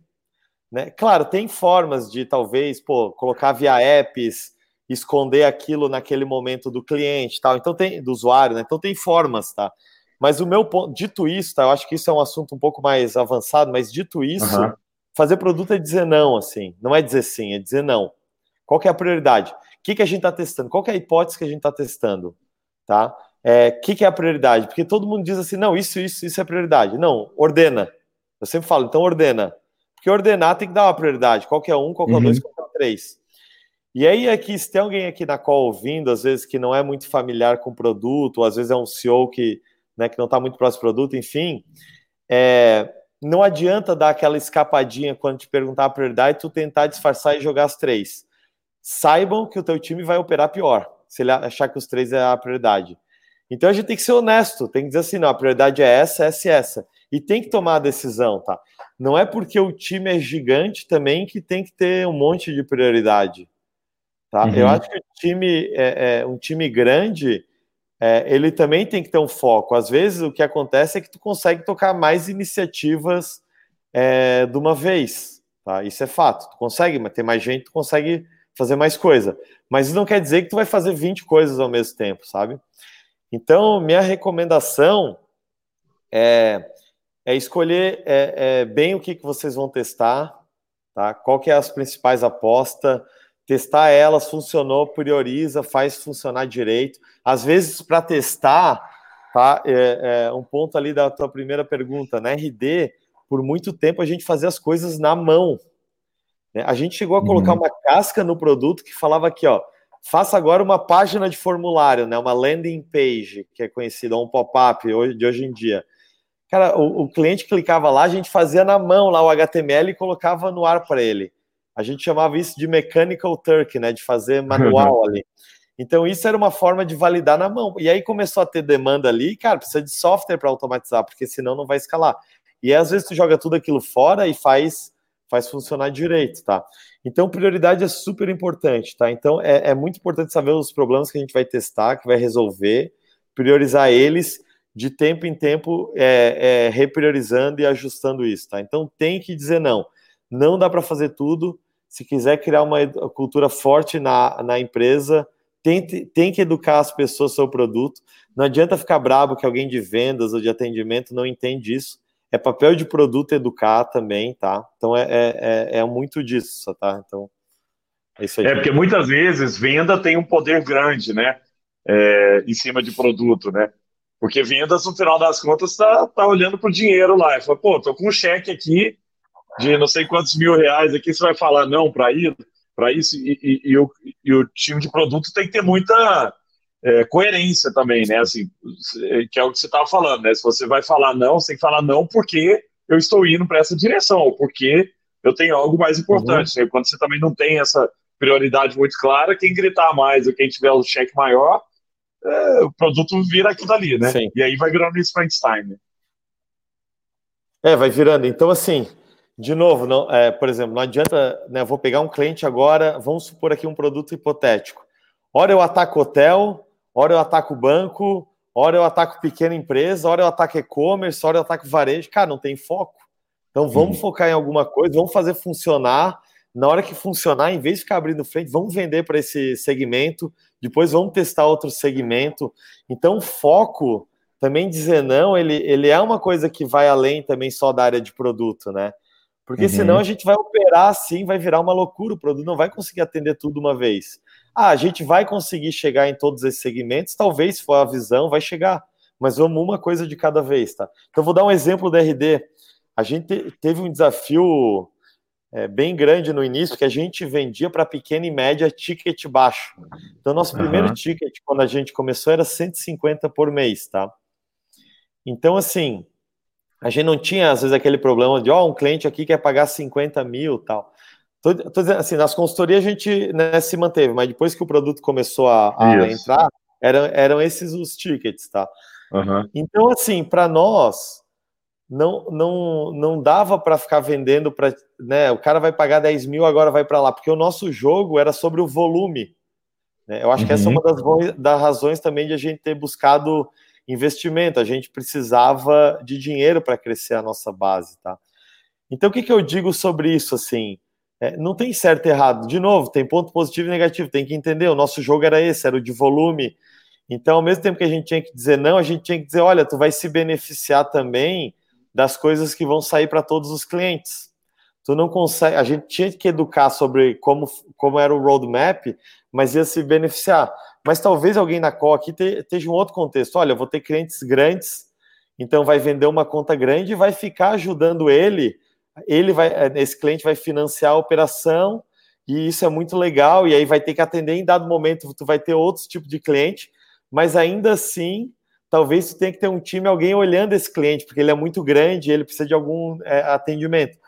Né? Claro, tem formas de talvez, pô, colocar via apps, esconder aquilo naquele momento do cliente, tal. Então tem do usuário, né? Então tem formas, tá? Mas o meu ponto, dito isso, tá? Eu acho que isso é um assunto um pouco mais avançado, mas dito isso, uhum. fazer produto é dizer não, assim. Não é dizer sim, é dizer não. Qual é a prioridade? O que, que a gente está testando? Qual é a hipótese que a gente está testando? Tá? O é, que, que é a prioridade? Porque todo mundo diz assim, não, isso, isso, isso é prioridade. Não, ordena. Eu sempre falo, então ordena. Porque ordenar tem que dar uma prioridade. Qual que é um, qual que é uhum. dois, qual que é três. E aí, aqui, se tem alguém aqui na call ouvindo, às vezes que não é muito familiar com o produto, ou às vezes é um CEO que, né, que não está muito próximo do produto, enfim, é, não adianta dar aquela escapadinha quando te perguntar a prioridade, tu tentar disfarçar e jogar as três. Saibam que o teu time vai operar pior, se ele achar que os três é a prioridade. Então a gente tem que ser honesto, tem que dizer assim, não, a prioridade é essa, essa e essa. E tem que tomar a decisão, tá? Não é porque o time é gigante também que tem que ter um monte de prioridade. Tá? Uhum. Eu acho que o time, é, é, um time grande, é, ele também tem que ter um foco. Às vezes o que acontece é que tu consegue tocar mais iniciativas é, de uma vez. Tá? Isso é fato. Tu consegue, mas tem mais gente, tu consegue fazer mais coisa. Mas isso não quer dizer que tu vai fazer 20 coisas ao mesmo tempo, sabe? Então, minha recomendação é, é escolher é, é, bem o que, que vocês vão testar, tá? Qual que é as principais apostas, testar elas, funcionou, prioriza, faz funcionar direito. Às vezes, para testar, tá? É, é, um ponto ali da tua primeira pergunta, na RD, por muito tempo a gente fazia as coisas na mão. Né? A gente chegou a colocar uhum. uma casca no produto que falava aqui, ó, faça agora uma página de formulário, né? Uma landing page, que é conhecida, um pop-up de hoje em dia. Cara, o, o, cliente clicava lá, a gente fazia na mão lá o HTML e colocava no ar para ele. A gente chamava isso de mechanical turk, né? De fazer manual ali. Então, isso era uma forma de validar na mão. E aí começou a ter demanda ali, cara, precisa de software para automatizar, porque senão não vai escalar. E aí, às vezes tu joga tudo aquilo fora e faz, faz funcionar direito, tá? Então, prioridade é super importante, tá? Então, é, é muito importante saber os problemas que a gente vai testar, que vai resolver, priorizar eles de tempo em tempo, é, é, repriorizando e ajustando isso, tá? Então, tem que dizer não. Não dá para fazer tudo, se quiser criar uma cultura forte na, na empresa, tem, tem que educar as pessoas sobre o produto. Não adianta ficar bravo que alguém de vendas ou de atendimento não entende isso. É papel de produto educar também, tá? Então é, é, é, é muito disso, tá? Então é isso aí. É porque muitas vezes venda tem um poder grande, né? É, em cima de produto, né? Porque vendas, no final das contas, está tá olhando para o dinheiro lá. E fala, pô, tô com um cheque aqui, de não sei quantos mil reais aqui, você vai falar não para isso, para isso e, e, e, o, e, o, time de produto tem que ter muita é, coerência também, né? Assim, que é o que você estava falando, né? Se você vai falar não, você tem que falar não porque eu estou indo para essa direção, ou porque eu tenho algo mais importante. Uhum. Né? Quando você também não tem essa prioridade muito clara, quem gritar mais ou quem tiver o cheque maior, é, o produto vira aquilo ali, né? Sim. E aí vai virando esse Frankenstein. Né? É, vai virando. Então, assim, de novo, não, é, por exemplo, não adianta, né? Vou pegar um cliente agora, vamos supor aqui um produto hipotético. Ora eu ataco hotel, ora eu ataco banco, ora eu ataco pequena empresa, ora eu ataco e-commerce, ora eu ataco varejo. Cara, não tem foco. Então vamos uhum. focar em alguma coisa, vamos fazer funcionar. Na hora que funcionar, em vez de ficar abrindo frente, vamos vender para esse segmento, depois vamos testar outro segmento. Então, foco, também dizer não, ele, ele é uma coisa que vai além também só da área de produto, né? Porque uhum. senão a gente vai operar assim, vai virar uma loucura, o produto não vai conseguir atender tudo uma vez. Ah, a gente vai conseguir chegar em todos esses segmentos, talvez se for a visão, vai chegar. Mas vamos uma coisa de cada vez, tá? Então vou dar um exemplo da RD. A gente teve um desafio é, bem grande no início, que a gente vendia para pequena e média ticket baixo. Então, nosso uhum. primeiro ticket, quando a gente começou, era 150 por mês, tá? Então, assim, a gente não tinha, às vezes, aquele problema de, ó, oh, um cliente aqui quer pagar 50 mil tal. Tô, tô dizendo, assim, nas consultorias a gente né, se manteve, mas depois que o produto começou a, a entrar, eram, eram esses os tickets, tá? Uhum. Então, assim, para nós, não, não, não dava para ficar vendendo para. Né, o cara vai pagar 10 mil, agora vai para lá, porque o nosso jogo era sobre o volume. Né? Eu acho uhum. que essa é uma uhum. das, das razões também de a gente ter buscado investimento. A gente precisava de dinheiro para crescer a nossa base, tá? Então, o que, que eu digo sobre isso? Assim, é, não tem certo e errado. De novo, tem ponto positivo e negativo. Tem que entender. O nosso jogo era esse, era o de volume. Então, ao mesmo tempo que a gente tinha que dizer não, a gente tinha que dizer, olha, tu vai se beneficiar também das coisas que vão sair para todos os clientes. Tu não consegue, a gente tinha que educar sobre como, como era o roadmap, mas ia se beneficiar. Mas talvez alguém na call aqui esteja um outro contexto. Olha, eu vou ter clientes grandes, então vai vender uma conta grande e vai ficar ajudando ele. Ele vai, esse cliente vai financiar a operação e isso é muito legal. E aí vai ter que atender em dado momento, tu vai ter outros tipos de cliente, mas ainda assim talvez você tenha que ter um time, alguém olhando esse cliente, porque ele é muito grande, ele precisa de algum é, atendimento.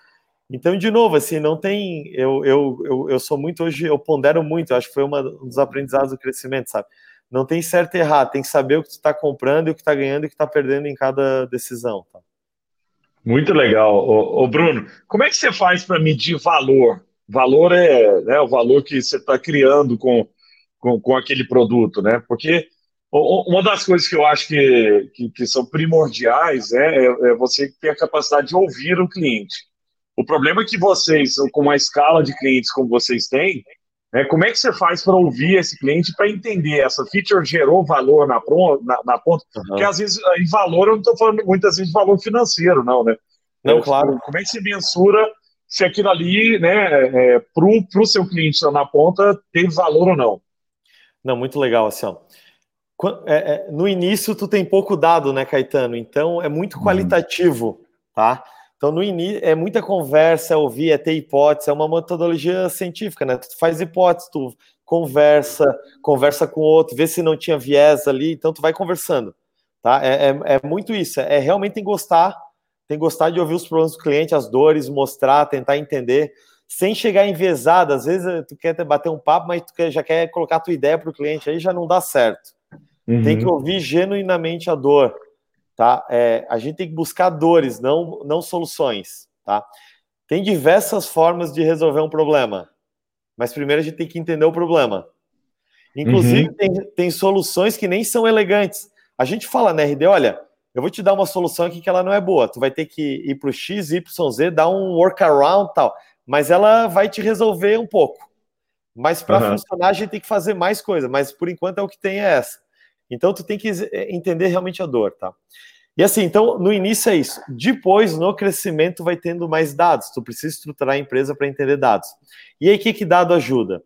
Então, de novo, assim, não tem. Eu, eu, eu, eu, sou muito hoje, eu pondero muito, acho que foi uma, um dos aprendizados do crescimento, sabe? Não tem certo e errado, tem que saber o que tu está comprando o que está ganhando e o que está perdendo em cada decisão. Tá? Muito legal. Ô, ô, Bruno, como é que você faz para medir valor? Valor é né, o valor que você está criando com, com, com aquele produto, né? Porque uma das coisas que eu acho que, que, que são primordiais né, é, é, você ter a capacidade de ouvir o cliente. O problema é que vocês, com uma escala de clientes como vocês têm, né, como é que você faz para ouvir esse cliente para entender essa feature gerou valor na, na, na ponta? Uhum. Porque às vezes, em valor, eu não estou falando muitas vezes de valor financeiro, não, né? Não, claro. Como é que se mensura se aquilo ali, né, é, para o seu cliente na ponta, teve valor ou não? Não, muito legal, assim, ó. É, é, no início tu tem pouco dado, né, Caetano? Então é muito uhum. qualitativo, tá? Então no início é muita conversa, é ouvir, é ter hipótese, é uma metodologia científica, né? Tu faz hipótese, tu conversa, conversa com o outro, vê se não tinha viés ali, então tu vai conversando, tá? É, é, é muito isso, é, realmente tem gostar, tem gostar de ouvir os problemas do cliente, as dores, mostrar, tentar entender, sem chegar envezado. Às vezes tu quer bater um papo, mas tu quer, já quer colocar a tua ideia para o cliente, aí já não dá certo. Uhum. Tem que ouvir genuinamente a dor, tá? É, a gente tem que buscar dores, não, não soluções, tá? Tem diversas formas de resolver um problema, mas primeiro a gente tem que entender o problema. Inclusive, uhum. tem, tem soluções que nem são elegantes. A gente fala na RD, olha, eu vou te dar uma solução aqui que ela não é boa. Tu vai ter que ir para o X, Y, Z, dar um workaround tal, mas ela vai te resolver um pouco. Mas para uhum. funcionar, a gente tem que fazer mais coisa. Mas por enquanto é o que tem é essa. Então, tu tem que eh, entender realmente a dor, tá? E assim, então, no início é isso. Depois, no crescimento, vai tendo mais dados. Tu precisa estruturar a empresa para entender dados. E aí, o que, que dado ajuda?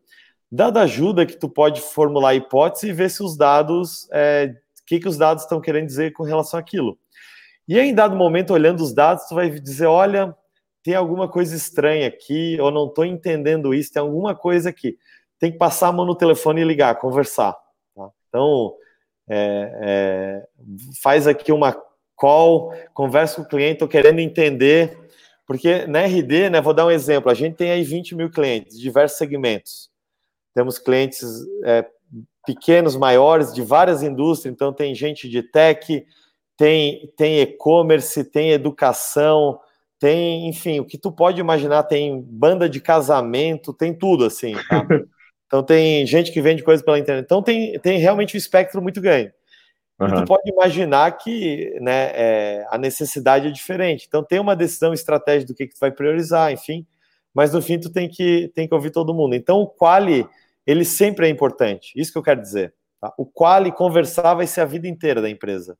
Dado ajuda que tu pode formular hipótese e ver se os dados, é, que, que os dados estão querendo dizer com relação àquilo. E aí, em dado momento, olhando os dados, tu vai dizer, olha, tem alguma coisa estranha aqui, ou não estou entendendo isso, tem alguma coisa aqui. Tem que passar a mão no telefone e ligar, conversar. Tá? Então, é, é, faz aqui uma call, conversa com o cliente, estou querendo entender, porque na RD, né, vou dar um exemplo, a gente tem aí 20 mil clientes, diversos segmentos. Temos clientes é, pequenos, maiores, de várias indústrias, então tem gente de tech, tem, tem e-commerce, tem educação, tem, enfim, o que tu pode imaginar, tem banda de casamento, tem tudo, assim, tá? (laughs) Então tem gente que vende coisas pela internet. Então tem, tem realmente um espectro muito grande. Uhum. E tu pode imaginar que né, é, a necessidade é diferente. Então tem uma decisão estratégica do que, que tu vai priorizar, enfim. Mas no fim tu tem que, tem que ouvir todo mundo. Então o quali, ele sempre é importante. Isso que eu quero dizer. Tá? O quali conversar vai ser a vida inteira da empresa.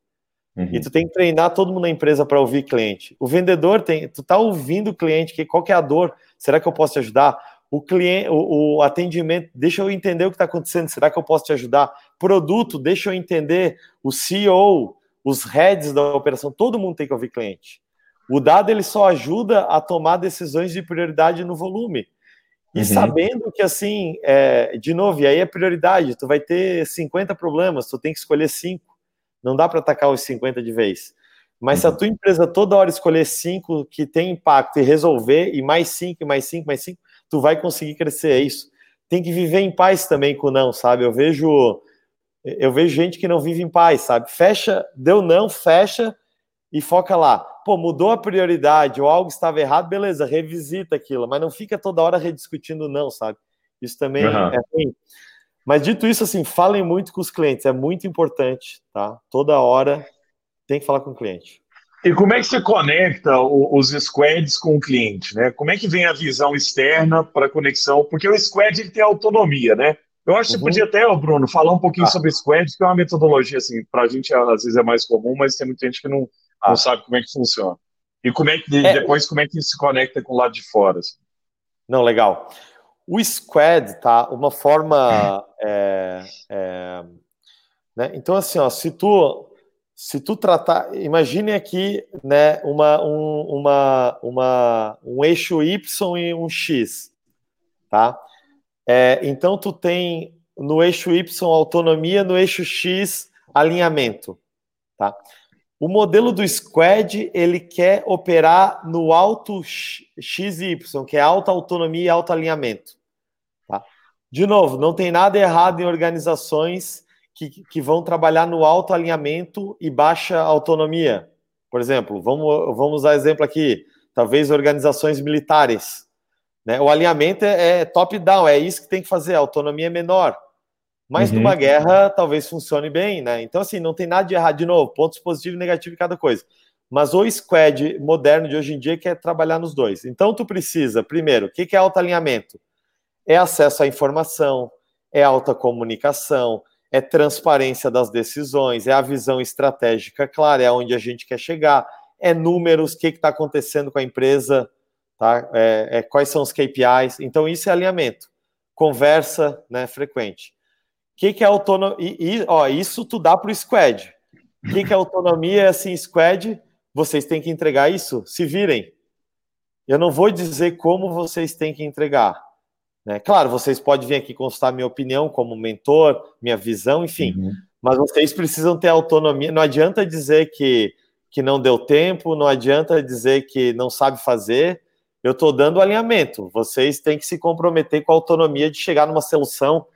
Uhum. E tu tem que treinar todo mundo na empresa para ouvir cliente. O vendedor tem, tu tá ouvindo o cliente, que qual que é a dor? Será que eu posso te ajudar? O cliente, o, o atendimento, deixa eu entender o que está acontecendo. Será que eu posso te ajudar? Produto, deixa eu entender. O CEO, os heads da operação, todo mundo tem que ouvir cliente. O dado ele só ajuda a tomar decisões de prioridade no volume. E uhum. sabendo que, assim, é, de novo, e aí é prioridade, tu vai ter 50 problemas, tu tem que escolher 5. Não dá para atacar os 50 de vez. Mas se a uhum. tua empresa toda hora escolher 5 que tem impacto e resolver, e mais 5, mais 5, mais 5, tu vai conseguir crescer. É isso. Tem que viver em paz também com o não, sabe? Eu vejo eu vejo gente que não vive em paz, sabe? Fecha, deu não, fecha e foca lá. Pô, mudou a prioridade ou algo estava errado, beleza, revisita aquilo, mas não fica toda hora rediscutindo não, sabe? Isso também uhum. é ruim. Mas dito isso, assim, falem muito com os clientes, é muito importante, tá? Toda hora tem que falar com o cliente. E como é que você conecta os squads com o cliente, né? Como é que vem a visão externa para a conexão? Porque o squad ele tem autonomia, né? Eu acho que uhum. você podia até, Bruno, falar um pouquinho ah. sobre squad, que é uma metodologia, assim, para a gente às vezes é mais comum, mas tem muita gente que não, ah. não sabe como é que funciona. E como é que é. depois como é que se conecta com o lado de fora? Assim? Não, legal. O squad, tá? Uma forma. (clears throat) É, é, né? Então, assim, ó, se tu se tu tratar, imagine aqui, né, uma, um, uma, uma, um eixo Y e um X, tá? É, então tu tem no eixo Y autonomia, no eixo X alinhamento, tá? O modelo do Squad ele quer operar no alto XY, que é alta autonomia e alto alinhamento. Tá? De novo, não tem nada errado em organizações que, que vão trabalhar no alto alinhamento e baixa autonomia. Por exemplo, vamos, vamos usar exemplo aqui, talvez organizações militares. Né? O alinhamento é, é top-down, é isso que tem que fazer, a autonomia é menor. Mas uhum. numa guerra talvez funcione bem, né? Então, assim, não tem nada de errado. De novo, pontos positivos e negativos em cada coisa. Mas o squad moderno de hoje em dia quer trabalhar nos dois. Então, tu precisa, primeiro, o que é alto alinhamento? É acesso à informação, é alta comunicação, é transparência das decisões, é a visão estratégica clara, é onde a gente quer chegar, é números, o que está acontecendo com a empresa, tá? É, é, quais são os KPIs. Então, isso é alinhamento. Conversa né, frequente. O que, que é autonomia? Ó, isso tu dá para o squad. O que, que é autonomia? Assim, squad, vocês têm que entregar isso, se virem. Eu não vou dizer como vocês têm que entregar. Né? Claro, vocês podem vir aqui consultar minha opinião como mentor, minha visão, enfim, uhum. mas vocês precisam ter autonomia. Não adianta dizer que, que não deu tempo, não adianta dizer que não sabe fazer. Eu estou dando alinhamento. Vocês têm que se comprometer com a autonomia de chegar numa solução,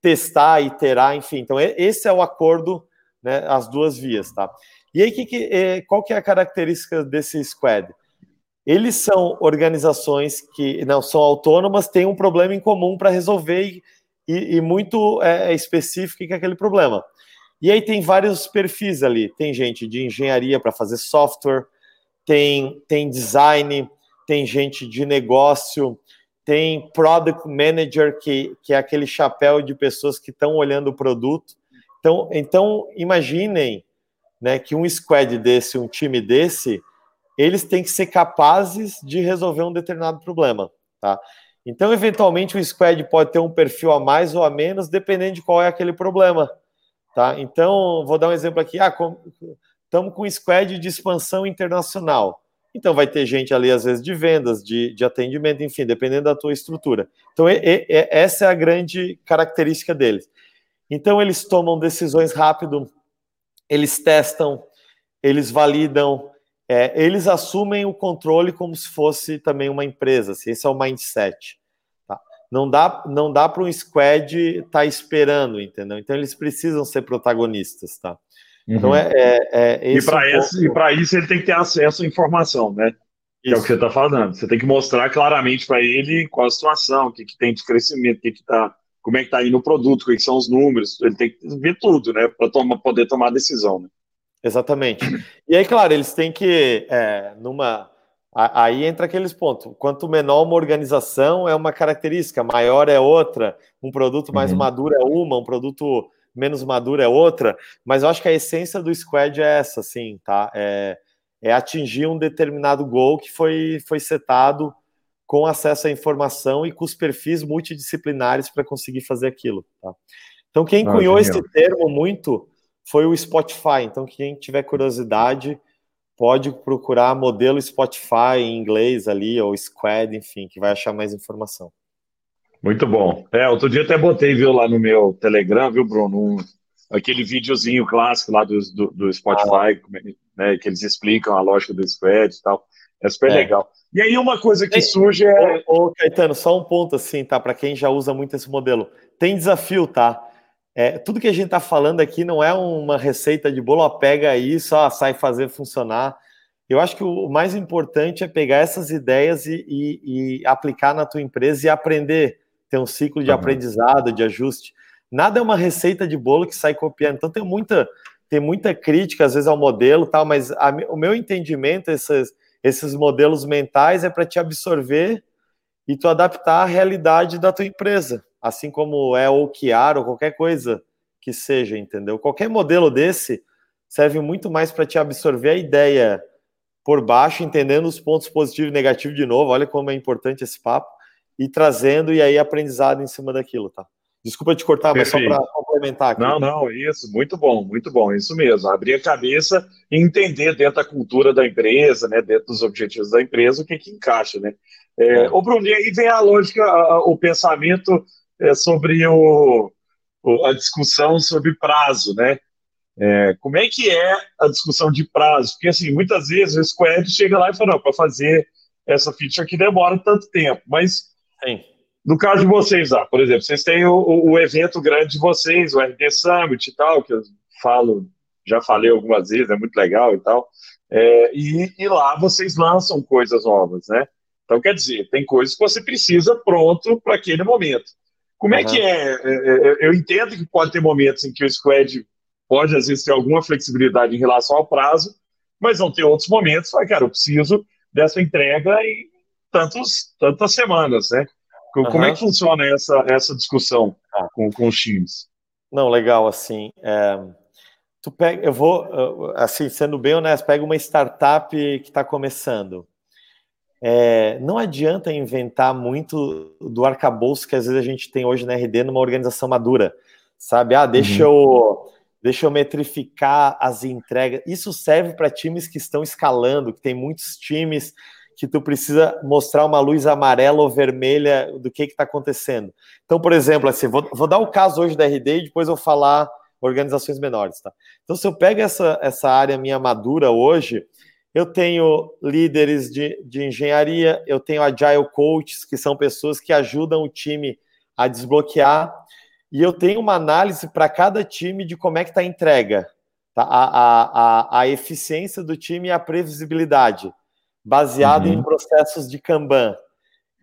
testar, iterar, enfim. Então, esse é o acordo, né, as duas vias, tá? E aí, que, que, é, qual que é a característica desse squad? Eles são organizações que não são autônomas, têm um problema em comum para resolver e, e, muito é, é, específico que é aquele problema. E aí tem vários perfis ali. Tem gente de engenharia para fazer software, tem, tem design, tem gente de negócio, tem product manager, que, que é aquele chapéu de pessoas que estão olhando o produto. Então, então imaginem né, que um squad desse, um time desse, eles têm que ser capazes de resolver um determinado problema, tá? Então, eventualmente, o squad pode ter um perfil a mais ou a menos, dependendo de qual é aquele problema, tá? Então, vou dar um exemplo aqui. Ah, estamos com um squad de expansão internacional. Então, vai ter gente ali, às vezes, de vendas, de, de atendimento, enfim, dependendo da tua estrutura. Então, é, é, essa é a grande característica deles. Então, eles tomam decisões rápido, eles testam, eles validam, é, eles assumem o controle como se fosse também uma empresa. Assim, esse é o mindset. Tá? Não dá, não dá para um squad estar tá esperando, entendeu? Então eles precisam ser protagonistas, tá? Então uhum. é, é, é e para um pouco... isso ele tem que ter acesso à informação, né? Que é o que você está falando. Você tem que mostrar claramente para ele qual a situação, o que, que tem de crescimento, o que está, como é que está indo o produto, quais são os números. Ele tem que ver tudo, né? Para poder tomar a decisão. Né? Exatamente. E aí, claro, eles têm que, é, numa. Aí entra aqueles pontos. Quanto menor uma organização é uma característica, maior é outra. Um produto mais uhum. maduro é uma, um produto menos madura é outra, mas eu acho que a essência do squad é essa, assim, tá? É, é atingir um determinado gol que foi, foi setado com acesso à informação e com os perfis multidisciplinares para conseguir fazer aquilo, tá? Então, quem ah, cunhou esse termo muito foi o Spotify. Então, quem tiver curiosidade, pode procurar modelo Spotify em inglês ali, ou Squad, enfim, que vai achar mais informação. Muito bom. É, outro dia até botei, viu, lá no meu Telegram, viu, Bruno, um, aquele videozinho clássico lá do, do, do Spotify, ah. né, que eles explicam a lógica do Squad e tal. É super é. legal. E aí uma coisa que surge é... Ô, ô, Caetano, só um ponto assim, tá, para quem já usa muito esse modelo. Tem desafio, tá? É, tudo que a gente está falando aqui não é uma receita de bolo, ó, pega aí, só sai fazer funcionar. Eu acho que o mais importante é pegar essas ideias e, e, e aplicar na tua empresa e aprender, ter um ciclo de uhum. aprendizado, de ajuste. Nada é uma receita de bolo que sai copiando. Então tem muita, tem muita crítica, às vezes, ao modelo, tal, mas a, o meu entendimento, esses, esses modelos mentais, é para te absorver e tu adaptar à realidade da tua empresa assim como é o Kiara ou qualquer coisa que seja, entendeu? Qualquer modelo desse serve muito mais para te absorver a ideia por baixo, entendendo os pontos positivos e negativos de novo. Olha como é importante esse papo e trazendo e aí aprendizado em cima daquilo, tá? Desculpa te cortar, Perfeito. mas só para complementar aqui. Não, não, isso, muito bom, muito bom, isso mesmo. Abrir a cabeça e entender dentro da cultura da empresa, né, dentro dos objetivos da empresa, o que que encaixa, né? É, é. Ô, Bruno, e aí vem a lógica, o pensamento é sobre o, a discussão sobre prazo, né? É, como é que é a discussão de prazo? Porque, assim, muitas vezes o Squad chega lá e fala, não, para fazer essa feature aqui demora tanto tempo, mas Sim. no caso de vocês lá, por exemplo, vocês têm o, o, evento grande de vocês, o RD Summit e tal, que eu falo, já falei algumas vezes, é muito legal e tal, é, e, e lá vocês lançam coisas novas, né? Então, quer dizer, tem coisas que você precisa pronto para aquele momento. Como uhum. é que é? é, é? Eu entendo que pode ter momentos em que o squad pode, às vezes, ter alguma flexibilidade em relação ao prazo, mas vão ter outros momentos, vai, cara, eu preciso dessa entrega em tantos, tantas semanas, né? Como uhum. é que funciona essa, essa discussão ah. com, com os times? Não, legal, assim, é, tu pega, eu vou, assim, sendo bem honesto, pega uma startup que está começando, é, não adianta inventar muito do arcabouço que às vezes a gente tem hoje na RD numa organização madura, sabe? Ah, deixa uhum. eu deixa eu metrificar as entregas. Isso serve para times que estão escalando, que tem muitos times que tu precisa mostrar uma luz amarela ou vermelha do que está acontecendo. Então, por exemplo, assim, vou, vou, dar o caso hoje da RD e depois eu falar organizações menores, tá? Então, se eu pego essa, essa área minha madura hoje, eu tenho líderes de, de engenharia, eu tenho agile coaches, que são pessoas que ajudam o time a desbloquear, e eu tenho uma análise para cada time de como é que está a entrega, tá? a, a, a, a, eficiência do time e a previsibilidade, baseado uhum. em processos de Kanban.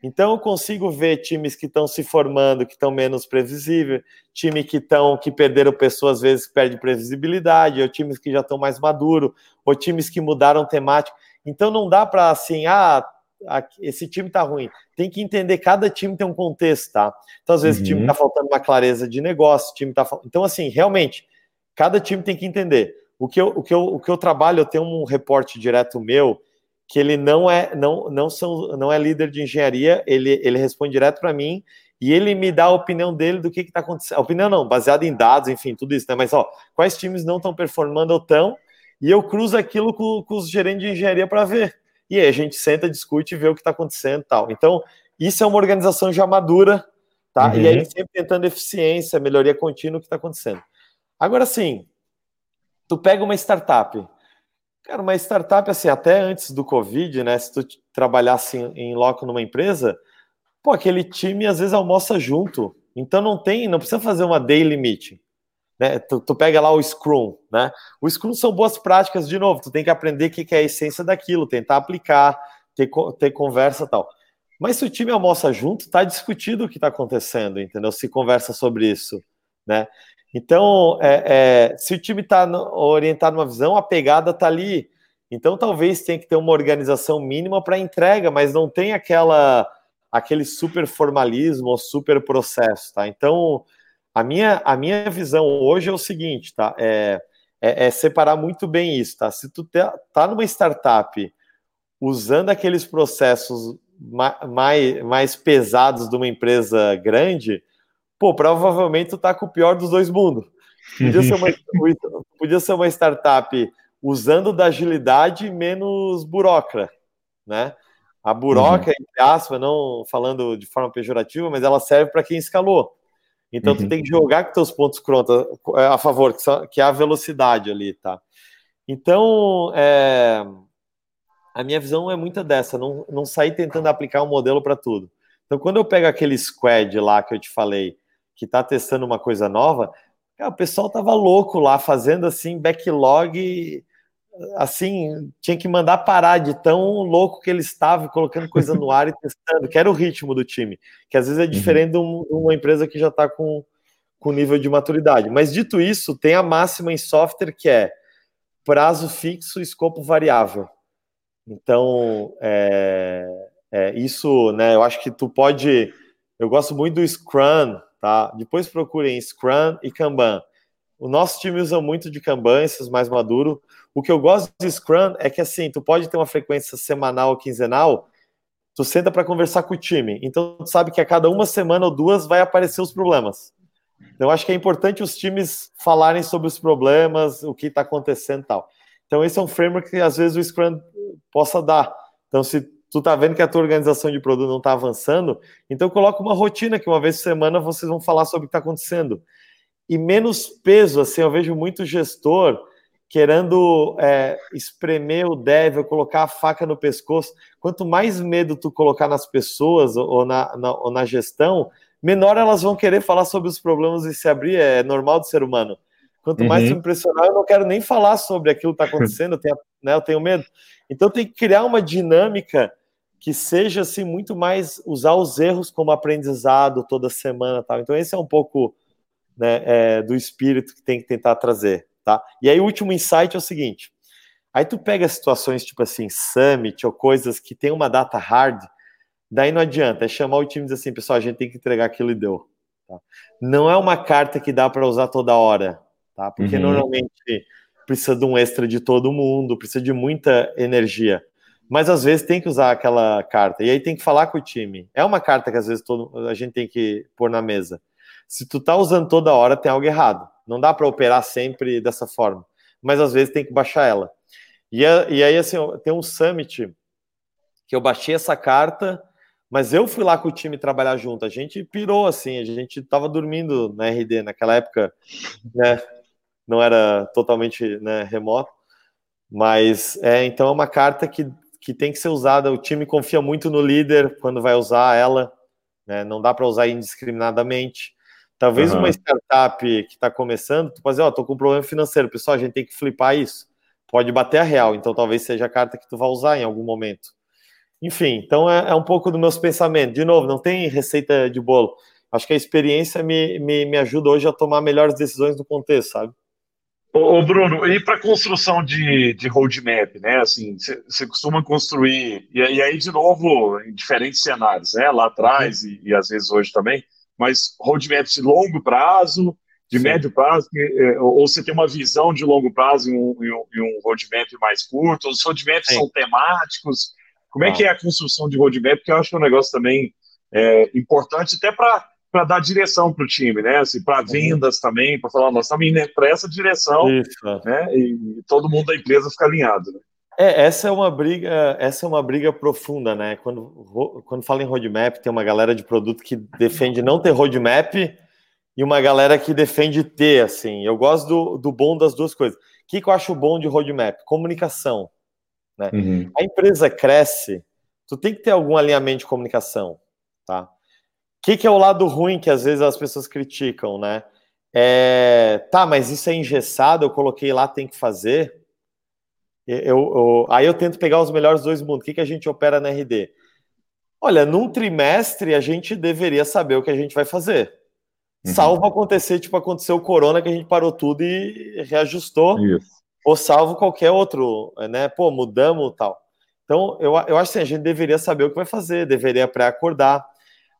Então eu consigo ver times que estão se formando, que estão menos previsíveis, time que estão que perderam pessoas às vezes perde previsibilidade, ou times que já estão mais maduros, ou times que mudaram temática. Então não dá para assim, ah, esse time tá ruim. Tem que entender cada time tem um contexto, tá? Então às vezes uhum. o time tá faltando uma clareza de negócio, o time tá Então assim, realmente, cada time tem que entender. O que eu, o que eu, o que eu trabalho, eu tenho um reporte direto meu que ele não é não não são não é líder de engenharia, ele ele responde direto para mim e ele me dá a opinião dele do que está acontecendo. A opinião não, baseada em dados, enfim, tudo isso, né? Mas ó, quais times não estão performando ou estão, e eu cruzo aquilo com, com os gerentes de engenharia para ver. E aí a gente senta, discute e vê o que está acontecendo tal. Então, isso é uma organização já madura, tá? Uhum. E aí sempre tentando eficiência, melhoria contínua o que está acontecendo. Agora sim, tu pega uma startup Cara, uma startup, assim, até antes do Covid, né? Se tu trabalhasse em, loco numa empresa, pô, aquele time às vezes almoça junto. Então não tem, não precisa fazer uma daily meeting. Né? Tu, tu, pega lá o Scrum, né? O Scrum são boas práticas, de novo, tu tem que aprender o que, que é a essência daquilo, tentar aplicar, ter, ter conversa tal. Mas se o time almoça junto, tá discutido o que está acontecendo, entendeu? Se conversa sobre isso, né? Então, é, é, se o time está orientado numa visão, a pegada está ali. Então, talvez tenha que ter uma organização mínima para entrega, mas não tem aquela aquele super formalismo ou super processo, tá? Então, A minha, a minha visão hoje é o seguinte, tá? É, é, é separar muito bem isso, tá? Se tu tá, tá numa startup usando aqueles processos mais, mais pesados de uma empresa grande, pô, provavelmente tu tá com o pior dos dois mundos. Podia ser uma, (laughs) podia ser uma startup usando da agilidade menos burocrata, né? A buroca, uhum. entre aspas, não falando de forma pejorativa, mas ela serve para quem escalou. Então, uhum. tu tem que jogar com teus pontos contra, é, a favor, que é a velocidade ali, tá? Então, é, a minha visão é muita dessa, não, não sair tentando aplicar um modelo para tudo. Então, quando eu pego aquele squad lá que eu te falei, que está testando uma coisa nova, o pessoal tava louco lá, fazendo assim, backlog, assim, tinha que mandar parar de tão louco que ele estava, colocando coisa no ar e testando, que era o ritmo do time, que às vezes é uhum. diferente uhum. de uma empresa que já está com, com nível de maturidade. Mas dito isso, tem a máxima em software que é prazo fixo, escopo variável. Então, é, é, isso, né? Eu acho que tu pode. Eu gosto muito do Scrum, tá? Depois procurem Scrum e Kanban. O nosso time usa muito de Kanban, esses mais maduros. O que eu gosto de Scrum é que assim, tu pode ter uma frequência semanal ou quinzenal, tu senta para conversar com o time. Então, tu sabe que a cada uma semana ou duas vai aparecer os problemas. Então, acho que é importante os times falarem sobre os problemas, o que está acontecendo e tal. Então, esse é um framework que às vezes o Scrum possa dar. Então, se tu tá vendo que a tua organização de produto não está avançando, então coloca uma rotina que uma vez por semana vocês vão falar sobre o que está acontecendo. E menos peso, assim, eu vejo muito gestor querendo é, espremer o dev ou colocar a faca no pescoço. Quanto mais medo tu colocar nas pessoas ou na, na, ou na gestão, menor elas vão querer falar sobre os problemas e se abrir. É normal do ser humano. Quanto mais uhum. impressionar, eu não quero nem falar sobre aquilo que está acontecendo, eu tenho, né, eu tenho medo. Então tem que criar uma dinâmica que seja assim muito mais usar os erros como aprendizado toda semana, tal. Então esse é um pouco né, é, do espírito que tem que tentar trazer, tá? E aí o último insight é o seguinte: aí tu pega situações tipo assim summit ou coisas que tem uma data hard, daí não adianta, é chamar o time e dizer assim, pessoal, a gente tem que entregar aquilo e deu. Tá? Não é uma carta que dá para usar toda hora tá? Porque uhum. normalmente precisa de um extra de todo mundo, precisa de muita energia. Mas às vezes tem que usar aquela carta. E aí tem que falar com o time. É uma carta que às vezes todo, a gente tem que pôr na mesa. Se tu tá usando toda hora, tem algo errado. Não dá para operar sempre dessa forma. Mas às vezes tem que baixar ela. E, e aí, assim, tem um summit que eu baixei essa carta, mas eu fui lá com o time trabalhar junto. A gente pirou, assim, a gente tava dormindo na RD naquela época, né? não era totalmente né, remoto, mas é então é uma carta que, que tem que ser usada. O time confia muito no líder quando vai usar ela, né, não dá para usar indiscriminadamente. Talvez uhum. uma startup que está começando, tu pode dizer, ó, oh, tô com um problema financeiro, pessoal, a gente tem que flipar isso. Pode bater a real, então talvez seja a carta que tu vai usar em algum momento. Enfim, então é, é um pouco dos meus pensamentos. De novo, não tem receita de bolo. Acho que a experiência me, me, me ajuda hoje a tomar melhores decisões no contexto, sabe? Ô, Bruno, e para construção de, de roadmap, né? Assim, você costuma construir, e, e, aí, de novo, em diferentes cenários, né? Lá atrás uhum. e, e, às vezes hoje também, mas roadmaps de longo prazo, de Sim. médio prazo, é, ou você tem uma visão de longo prazo e um, e um, e um roadmap mais curto, os roadmaps Sim. são temáticos. Como é ah. que é a construção de roadmap? Que eu acho que é um negócio também é, importante até para para dar direção para o time, né? Assim, para vendas também, para falar, nós estamos indo para essa direção, Isso. né? E todo mundo da empresa fica alinhado. Né? É, essa é uma briga, essa é uma briga profunda, né? Quando, quando fala em roadmap, tem uma galera de produto que defende não ter roadmap e uma galera que defende ter, assim. Eu gosto do, do bom das duas coisas. O que, que eu acho bom de roadmap? Comunicação. Né? Uhum. A empresa cresce, tu tem que ter algum alinhamento de comunicação, tá? Que, que é o lado ruim que às vezes as pessoas criticam, né? É, tá, mas isso é engessado, eu coloquei lá, tem que fazer. Eu, eu, aí eu tento pegar os melhores dois mundos. O que, que a gente opera na RD? Olha, num trimestre a gente deveria saber o que a gente vai fazer. Uhum. Salvo acontecer, tipo, aconteceu o corona que a gente parou tudo e reajustou. Isso. Ou salvo qualquer outro, né? Pô, mudamos tal. Então, eu, eu acho que assim, a gente deveria saber o que vai fazer, deveria pré-acordar.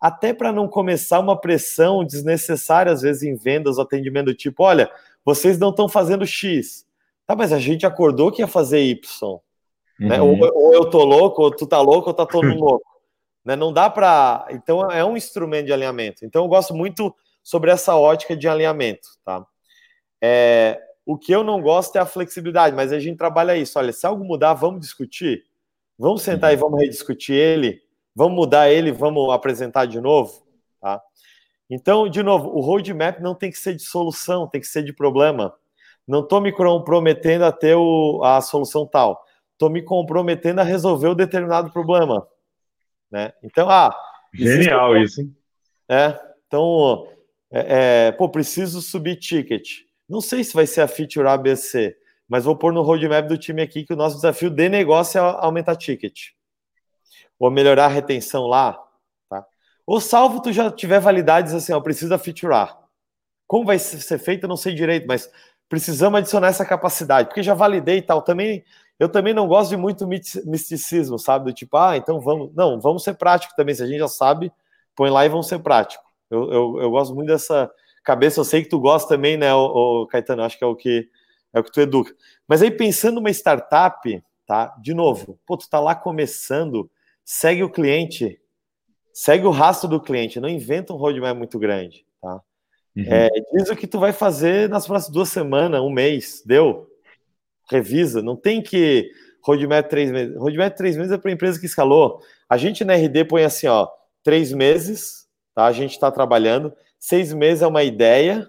Até para não começar uma pressão desnecessária, às vezes, em vendas, atendimento, tipo, olha, vocês não estão fazendo X. Tá, mas a gente acordou que ia fazer Y. Né? Uhum. Ou, ou, eu tô louco, ou tu tá louco, ou tá todo mundo (laughs) louco. Né? Não dá para. Então, é um instrumento de alinhamento. Então, eu gosto muito sobre essa ótica de alinhamento, tá? É, o que eu não gosto é a flexibilidade, mas a gente trabalha isso. Olha, se algo mudar, vamos discutir. Vamos sentar uhum. e vamos rediscutir ele Vamos mudar ele, vamos apresentar de novo, tá? Então, de novo, o roadmap não tem que ser de solução, tem que ser de problema. Não estou me comprometendo a ter o, a solução tal. Estou me comprometendo a resolver o um determinado problema. Né? Então, ah. Genial isso, hein? É, então, é, é, pô, preciso subir ticket. Não sei se vai ser a feature ABC, mas vou pôr no roadmap do time aqui que o nosso desafio de negócio é aumentar ticket ou melhorar a retenção lá, tá? Ou salvo tu já tiver validades assim, ó, precisa featurear. Como vai ser feito, eu não sei direito, mas precisamos adicionar essa capacidade, porque já validei e tal. Também eu também não gosto de muito misticismo, sabe? Do tipo, ah, então vamos. Não, vamos ser prático também. Se a gente já sabe, põe lá e vamos ser prático. Eu, eu, eu gosto muito dessa cabeça. Eu sei que tu gosta também, né, o, o Caetano? Acho que é o que é o que tu educa. Mas aí pensando numa startup, tá? De novo, pô, tu tá lá começando segue o cliente, segue o rastro do cliente, não inventa um roadmap muito grande, tá? Uhum. É, diz o que tu vai fazer nas próximas duas semanas, um mês, deu? Revisa, não tem que roadmap três meses. Roadmap três meses é para empresa que escalou. A gente na RD põe assim, ó, três meses, tá? A gente está trabalhando, seis meses é uma ideia,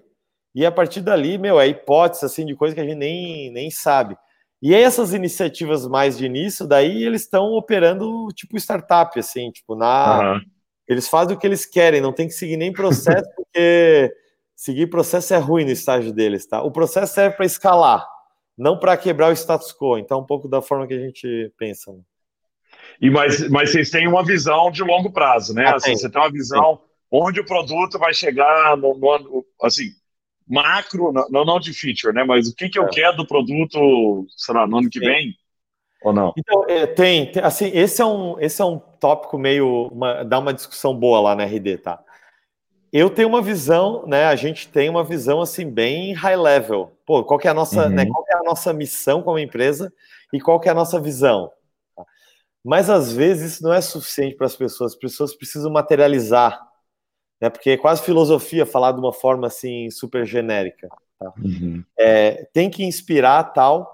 e a partir dali, meu, é hipótese assim de coisa que a gente nem, nem sabe. E essas iniciativas mais de início, daí eles estão operando tipo startup, assim, tipo, na. Uhum. Eles fazem o que eles querem, não tem que seguir nem processo, (laughs) porque seguir processo é ruim no estágio deles, tá? O processo serve para escalar, não para quebrar o status quo. Então, um pouco da forma que a gente pensa. Né? E mas, mas vocês têm uma visão de longo prazo, né? Ah, assim. Você tem uma visão Sim. onde o produto vai chegar no, no, assim, macro, não, não de feature, né? Mas o que, que eu é. quero do produto, sei lá, no ano que Sim. vem? Ou não? Então, é, tem, tem, assim, esse é um, esse é um tópico meio, uma, dá uma discussão boa lá na RD, tá? Eu tenho uma visão, né? A gente tem uma visão assim bem high level. Pô, qual é a nossa, né, uhum. né, qual é a nossa missão como empresa e qual é a nossa visão? Tá? Mas às vezes isso não é suficiente para as pessoas. As pessoas precisam materializar né? Porque é quase filosofia falar de uma forma assim super genérica. Tá? Uhum. É, tem que inspirar tal,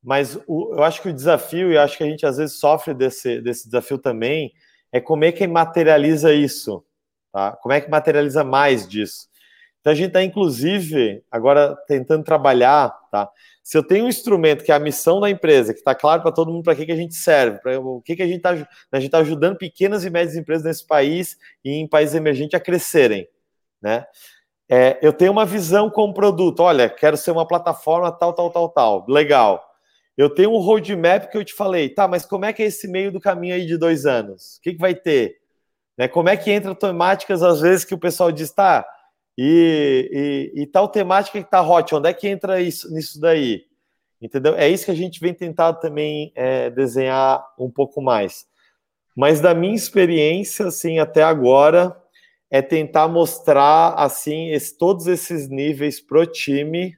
mas o, eu acho que o desafio, e acho que a gente às vezes sofre desse, desse desafio também, é como é que materializa isso, tá? Como é que materializa mais disso? Então a gente está, inclusive, agora tentando trabalhar, tá? Se eu tenho um instrumento que é a missão da empresa, que está claro para todo mundo para que, que a gente serve, para o que, que a gente está a gente tá ajudando pequenas e médias empresas nesse país e em países emergentes a crescerem, né? É, eu tenho uma visão com o produto, olha, quero ser uma plataforma tal, tal, tal, tal, legal. Eu tenho um roadmap que eu te falei, tá, mas como é que é esse meio do caminho aí de dois anos? O que, que vai ter? Né, como é que entra temáticas, às vezes, que o pessoal diz, tá, e, e, e tal temática que está hot, onde é que entra isso nisso daí? Entendeu? É isso que a gente vem tentado também é, desenhar um pouco mais. Mas da minha experiência, assim, até agora, é tentar mostrar, assim, esse, todos esses níveis pro time,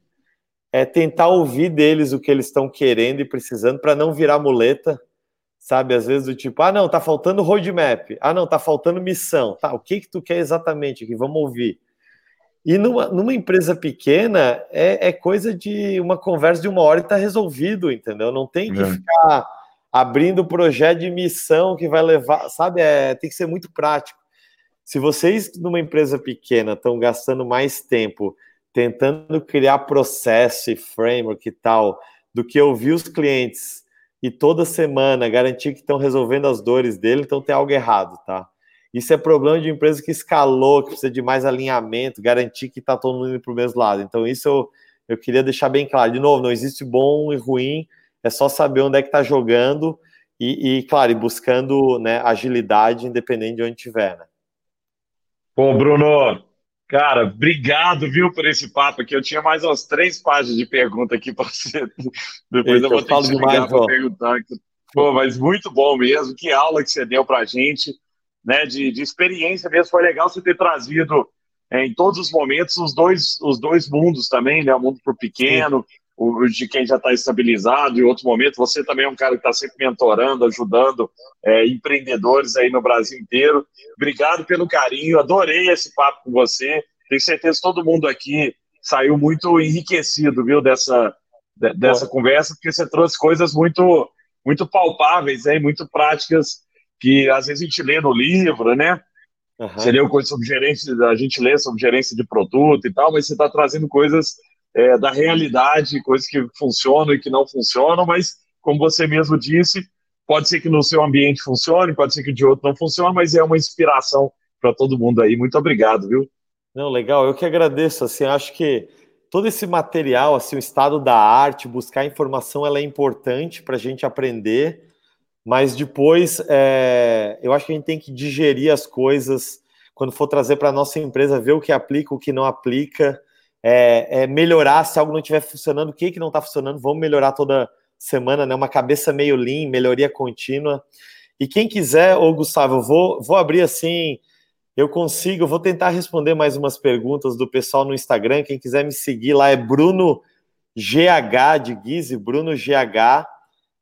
é tentar ouvir deles o que eles estão querendo e precisando para não virar muleta, sabe? Às vezes do tipo, ah, não, tá faltando roadmap, ah, não, tá faltando missão, tá? O que que tu quer exatamente aqui? Vamos ouvir. E numa, numa empresa pequena, é, é, coisa de uma conversa de uma hora e está resolvido, entendeu? Não tem que é. ficar abrindo projeto de missão que vai levar, sabe? É, tem que ser muito prático. Se vocês, numa empresa pequena, estão gastando mais tempo tentando criar processo e framework e tal, do que ouvir os clientes e toda semana garantir que estão resolvendo as dores dele, então tem algo errado, tá? Isso é problema de empresa que escalou, que precisa de mais alinhamento, garantir que está todo mundo indo para o mesmo lado. Então, isso eu, eu queria deixar bem claro. De novo, não existe bom e ruim, é só saber onde é que está jogando e, e, claro, e buscando né, agilidade, independente de onde estiver. Né? Bom, Bruno, cara, obrigado, viu, por esse papo aqui. Eu tinha mais umas três páginas de pergunta aqui para você. (laughs) Depois Eita, eu vou ter que te ligar para perguntar. Pô, mas muito bom mesmo. Que aula que você deu para gente. Né, de, de experiência mesmo. Foi legal você ter trazido é, em todos os momentos os dois, os dois mundos também, né? O mundo para o pequeno, o de quem já está estabilizado, e outro momento. Você também é um cara que está sempre mentorando, ajudando é, empreendedores aí no Brasil inteiro. Obrigado pelo carinho, adorei esse papo com você. Tenho certeza que todo mundo aqui saiu muito enriquecido, viu, dessa, dessa conversa, porque você trouxe coisas muito, muito palpáveis, hein, muito práticas que às vezes a gente lê no livro, né? Uhum. Você leu coisas sobre gerência, a gente lê sobre gerência de produto e tal, mas você está trazendo coisas é, da realidade, coisas que funcionam e que não funcionam, mas como você mesmo disse, pode ser que no seu ambiente funcione, pode ser que de outro não funcione, mas é uma inspiração para todo mundo aí. Muito obrigado, viu? Não, legal. Eu que agradeço. Assim, acho que todo esse material, assim, o estado da arte, buscar informação, ela é importante para a gente aprender mas depois é, eu acho que a gente tem que digerir as coisas quando for trazer para a nossa empresa, ver o que aplica, o que não aplica, é, é melhorar se algo não estiver funcionando, o que, que não está funcionando, vamos melhorar toda semana, né? Uma cabeça meio lean, melhoria contínua. E quem quiser, ô Gustavo, eu vou, vou abrir assim, eu consigo, eu vou tentar responder mais umas perguntas do pessoal no Instagram. Quem quiser me seguir lá é Bruno GH de Guise, Bruno GH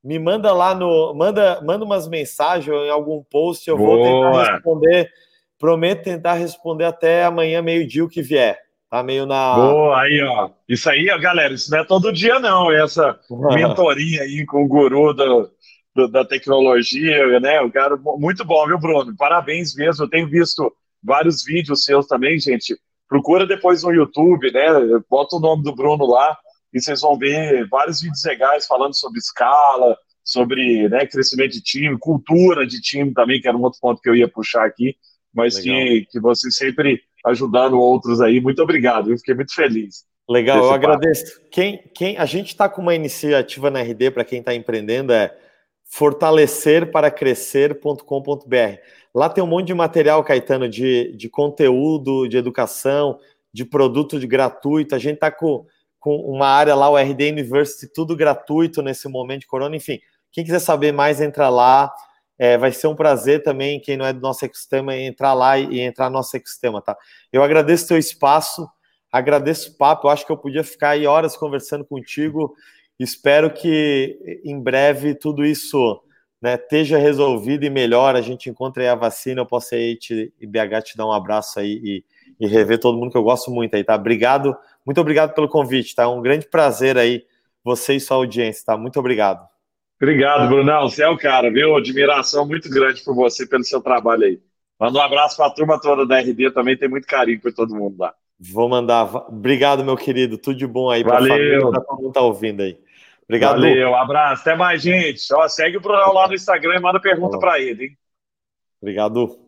me manda lá no. Manda, manda umas mensagens em algum post, eu Boa. vou tentar responder. Prometo tentar responder até amanhã, meio-dia, o que vier. Tá meio na. Boa, aí, ó. Isso aí, ó, galera, isso não é todo dia, não. Essa mentoria aí com o guru do, do, da tecnologia, né? O cara, muito bom, viu, Bruno? Parabéns mesmo. Eu tenho visto vários vídeos seus também, gente. Procura depois no YouTube, né? Bota o nome do Bruno lá e vocês vão ver vários vídeos legais falando sobre escala, sobre né, crescimento de time, cultura de time também, que era um outro ponto que eu ia puxar aqui, mas que, que você sempre ajudando outros aí. Muito obrigado, eu fiquei muito feliz. Legal, eu agradeço. Quem, quem, a gente está com uma iniciativa na RD para quem está empreendendo é fortalecerparacrescer.com.br. Lá tem um monte de material, Caetano, de, de conteúdo, de educação, de produto de gratuito. A gente está com com uma área lá, o RD University, tudo gratuito nesse momento de corona. Enfim, quem quiser saber mais, entra lá. É, vai ser um prazer também, quem não é do nosso ecossistema, entrar lá e, e entrar no nosso ecossistema, tá? Eu agradeço teu espaço, agradeço o papo, eu acho que eu podia ficar aí horas conversando contigo. Espero que em breve tudo isso né, esteja resolvido e melhor, a gente encontre a vacina, eu possa aí te, BH te dar um abraço aí e, e rever todo mundo que eu gosto muito aí, tá? Obrigado muito obrigado pelo convite, tá? Um grande prazer aí, você e sua audiência, tá? Muito obrigado. Obrigado, Brunão. Você é o cara, viu? Admiração muito grande por você, pelo seu trabalho aí. Manda um abraço para a turma toda da RD, também tem muito carinho por todo mundo lá. Vou mandar. Obrigado, meu querido. Tudo de bom aí para todo mundo tá ouvindo aí. Obrigado. Valeu, Lu. abraço. Até mais, gente. Ó, segue o Brunão lá no Instagram e manda pergunta para ele, hein? Obrigado.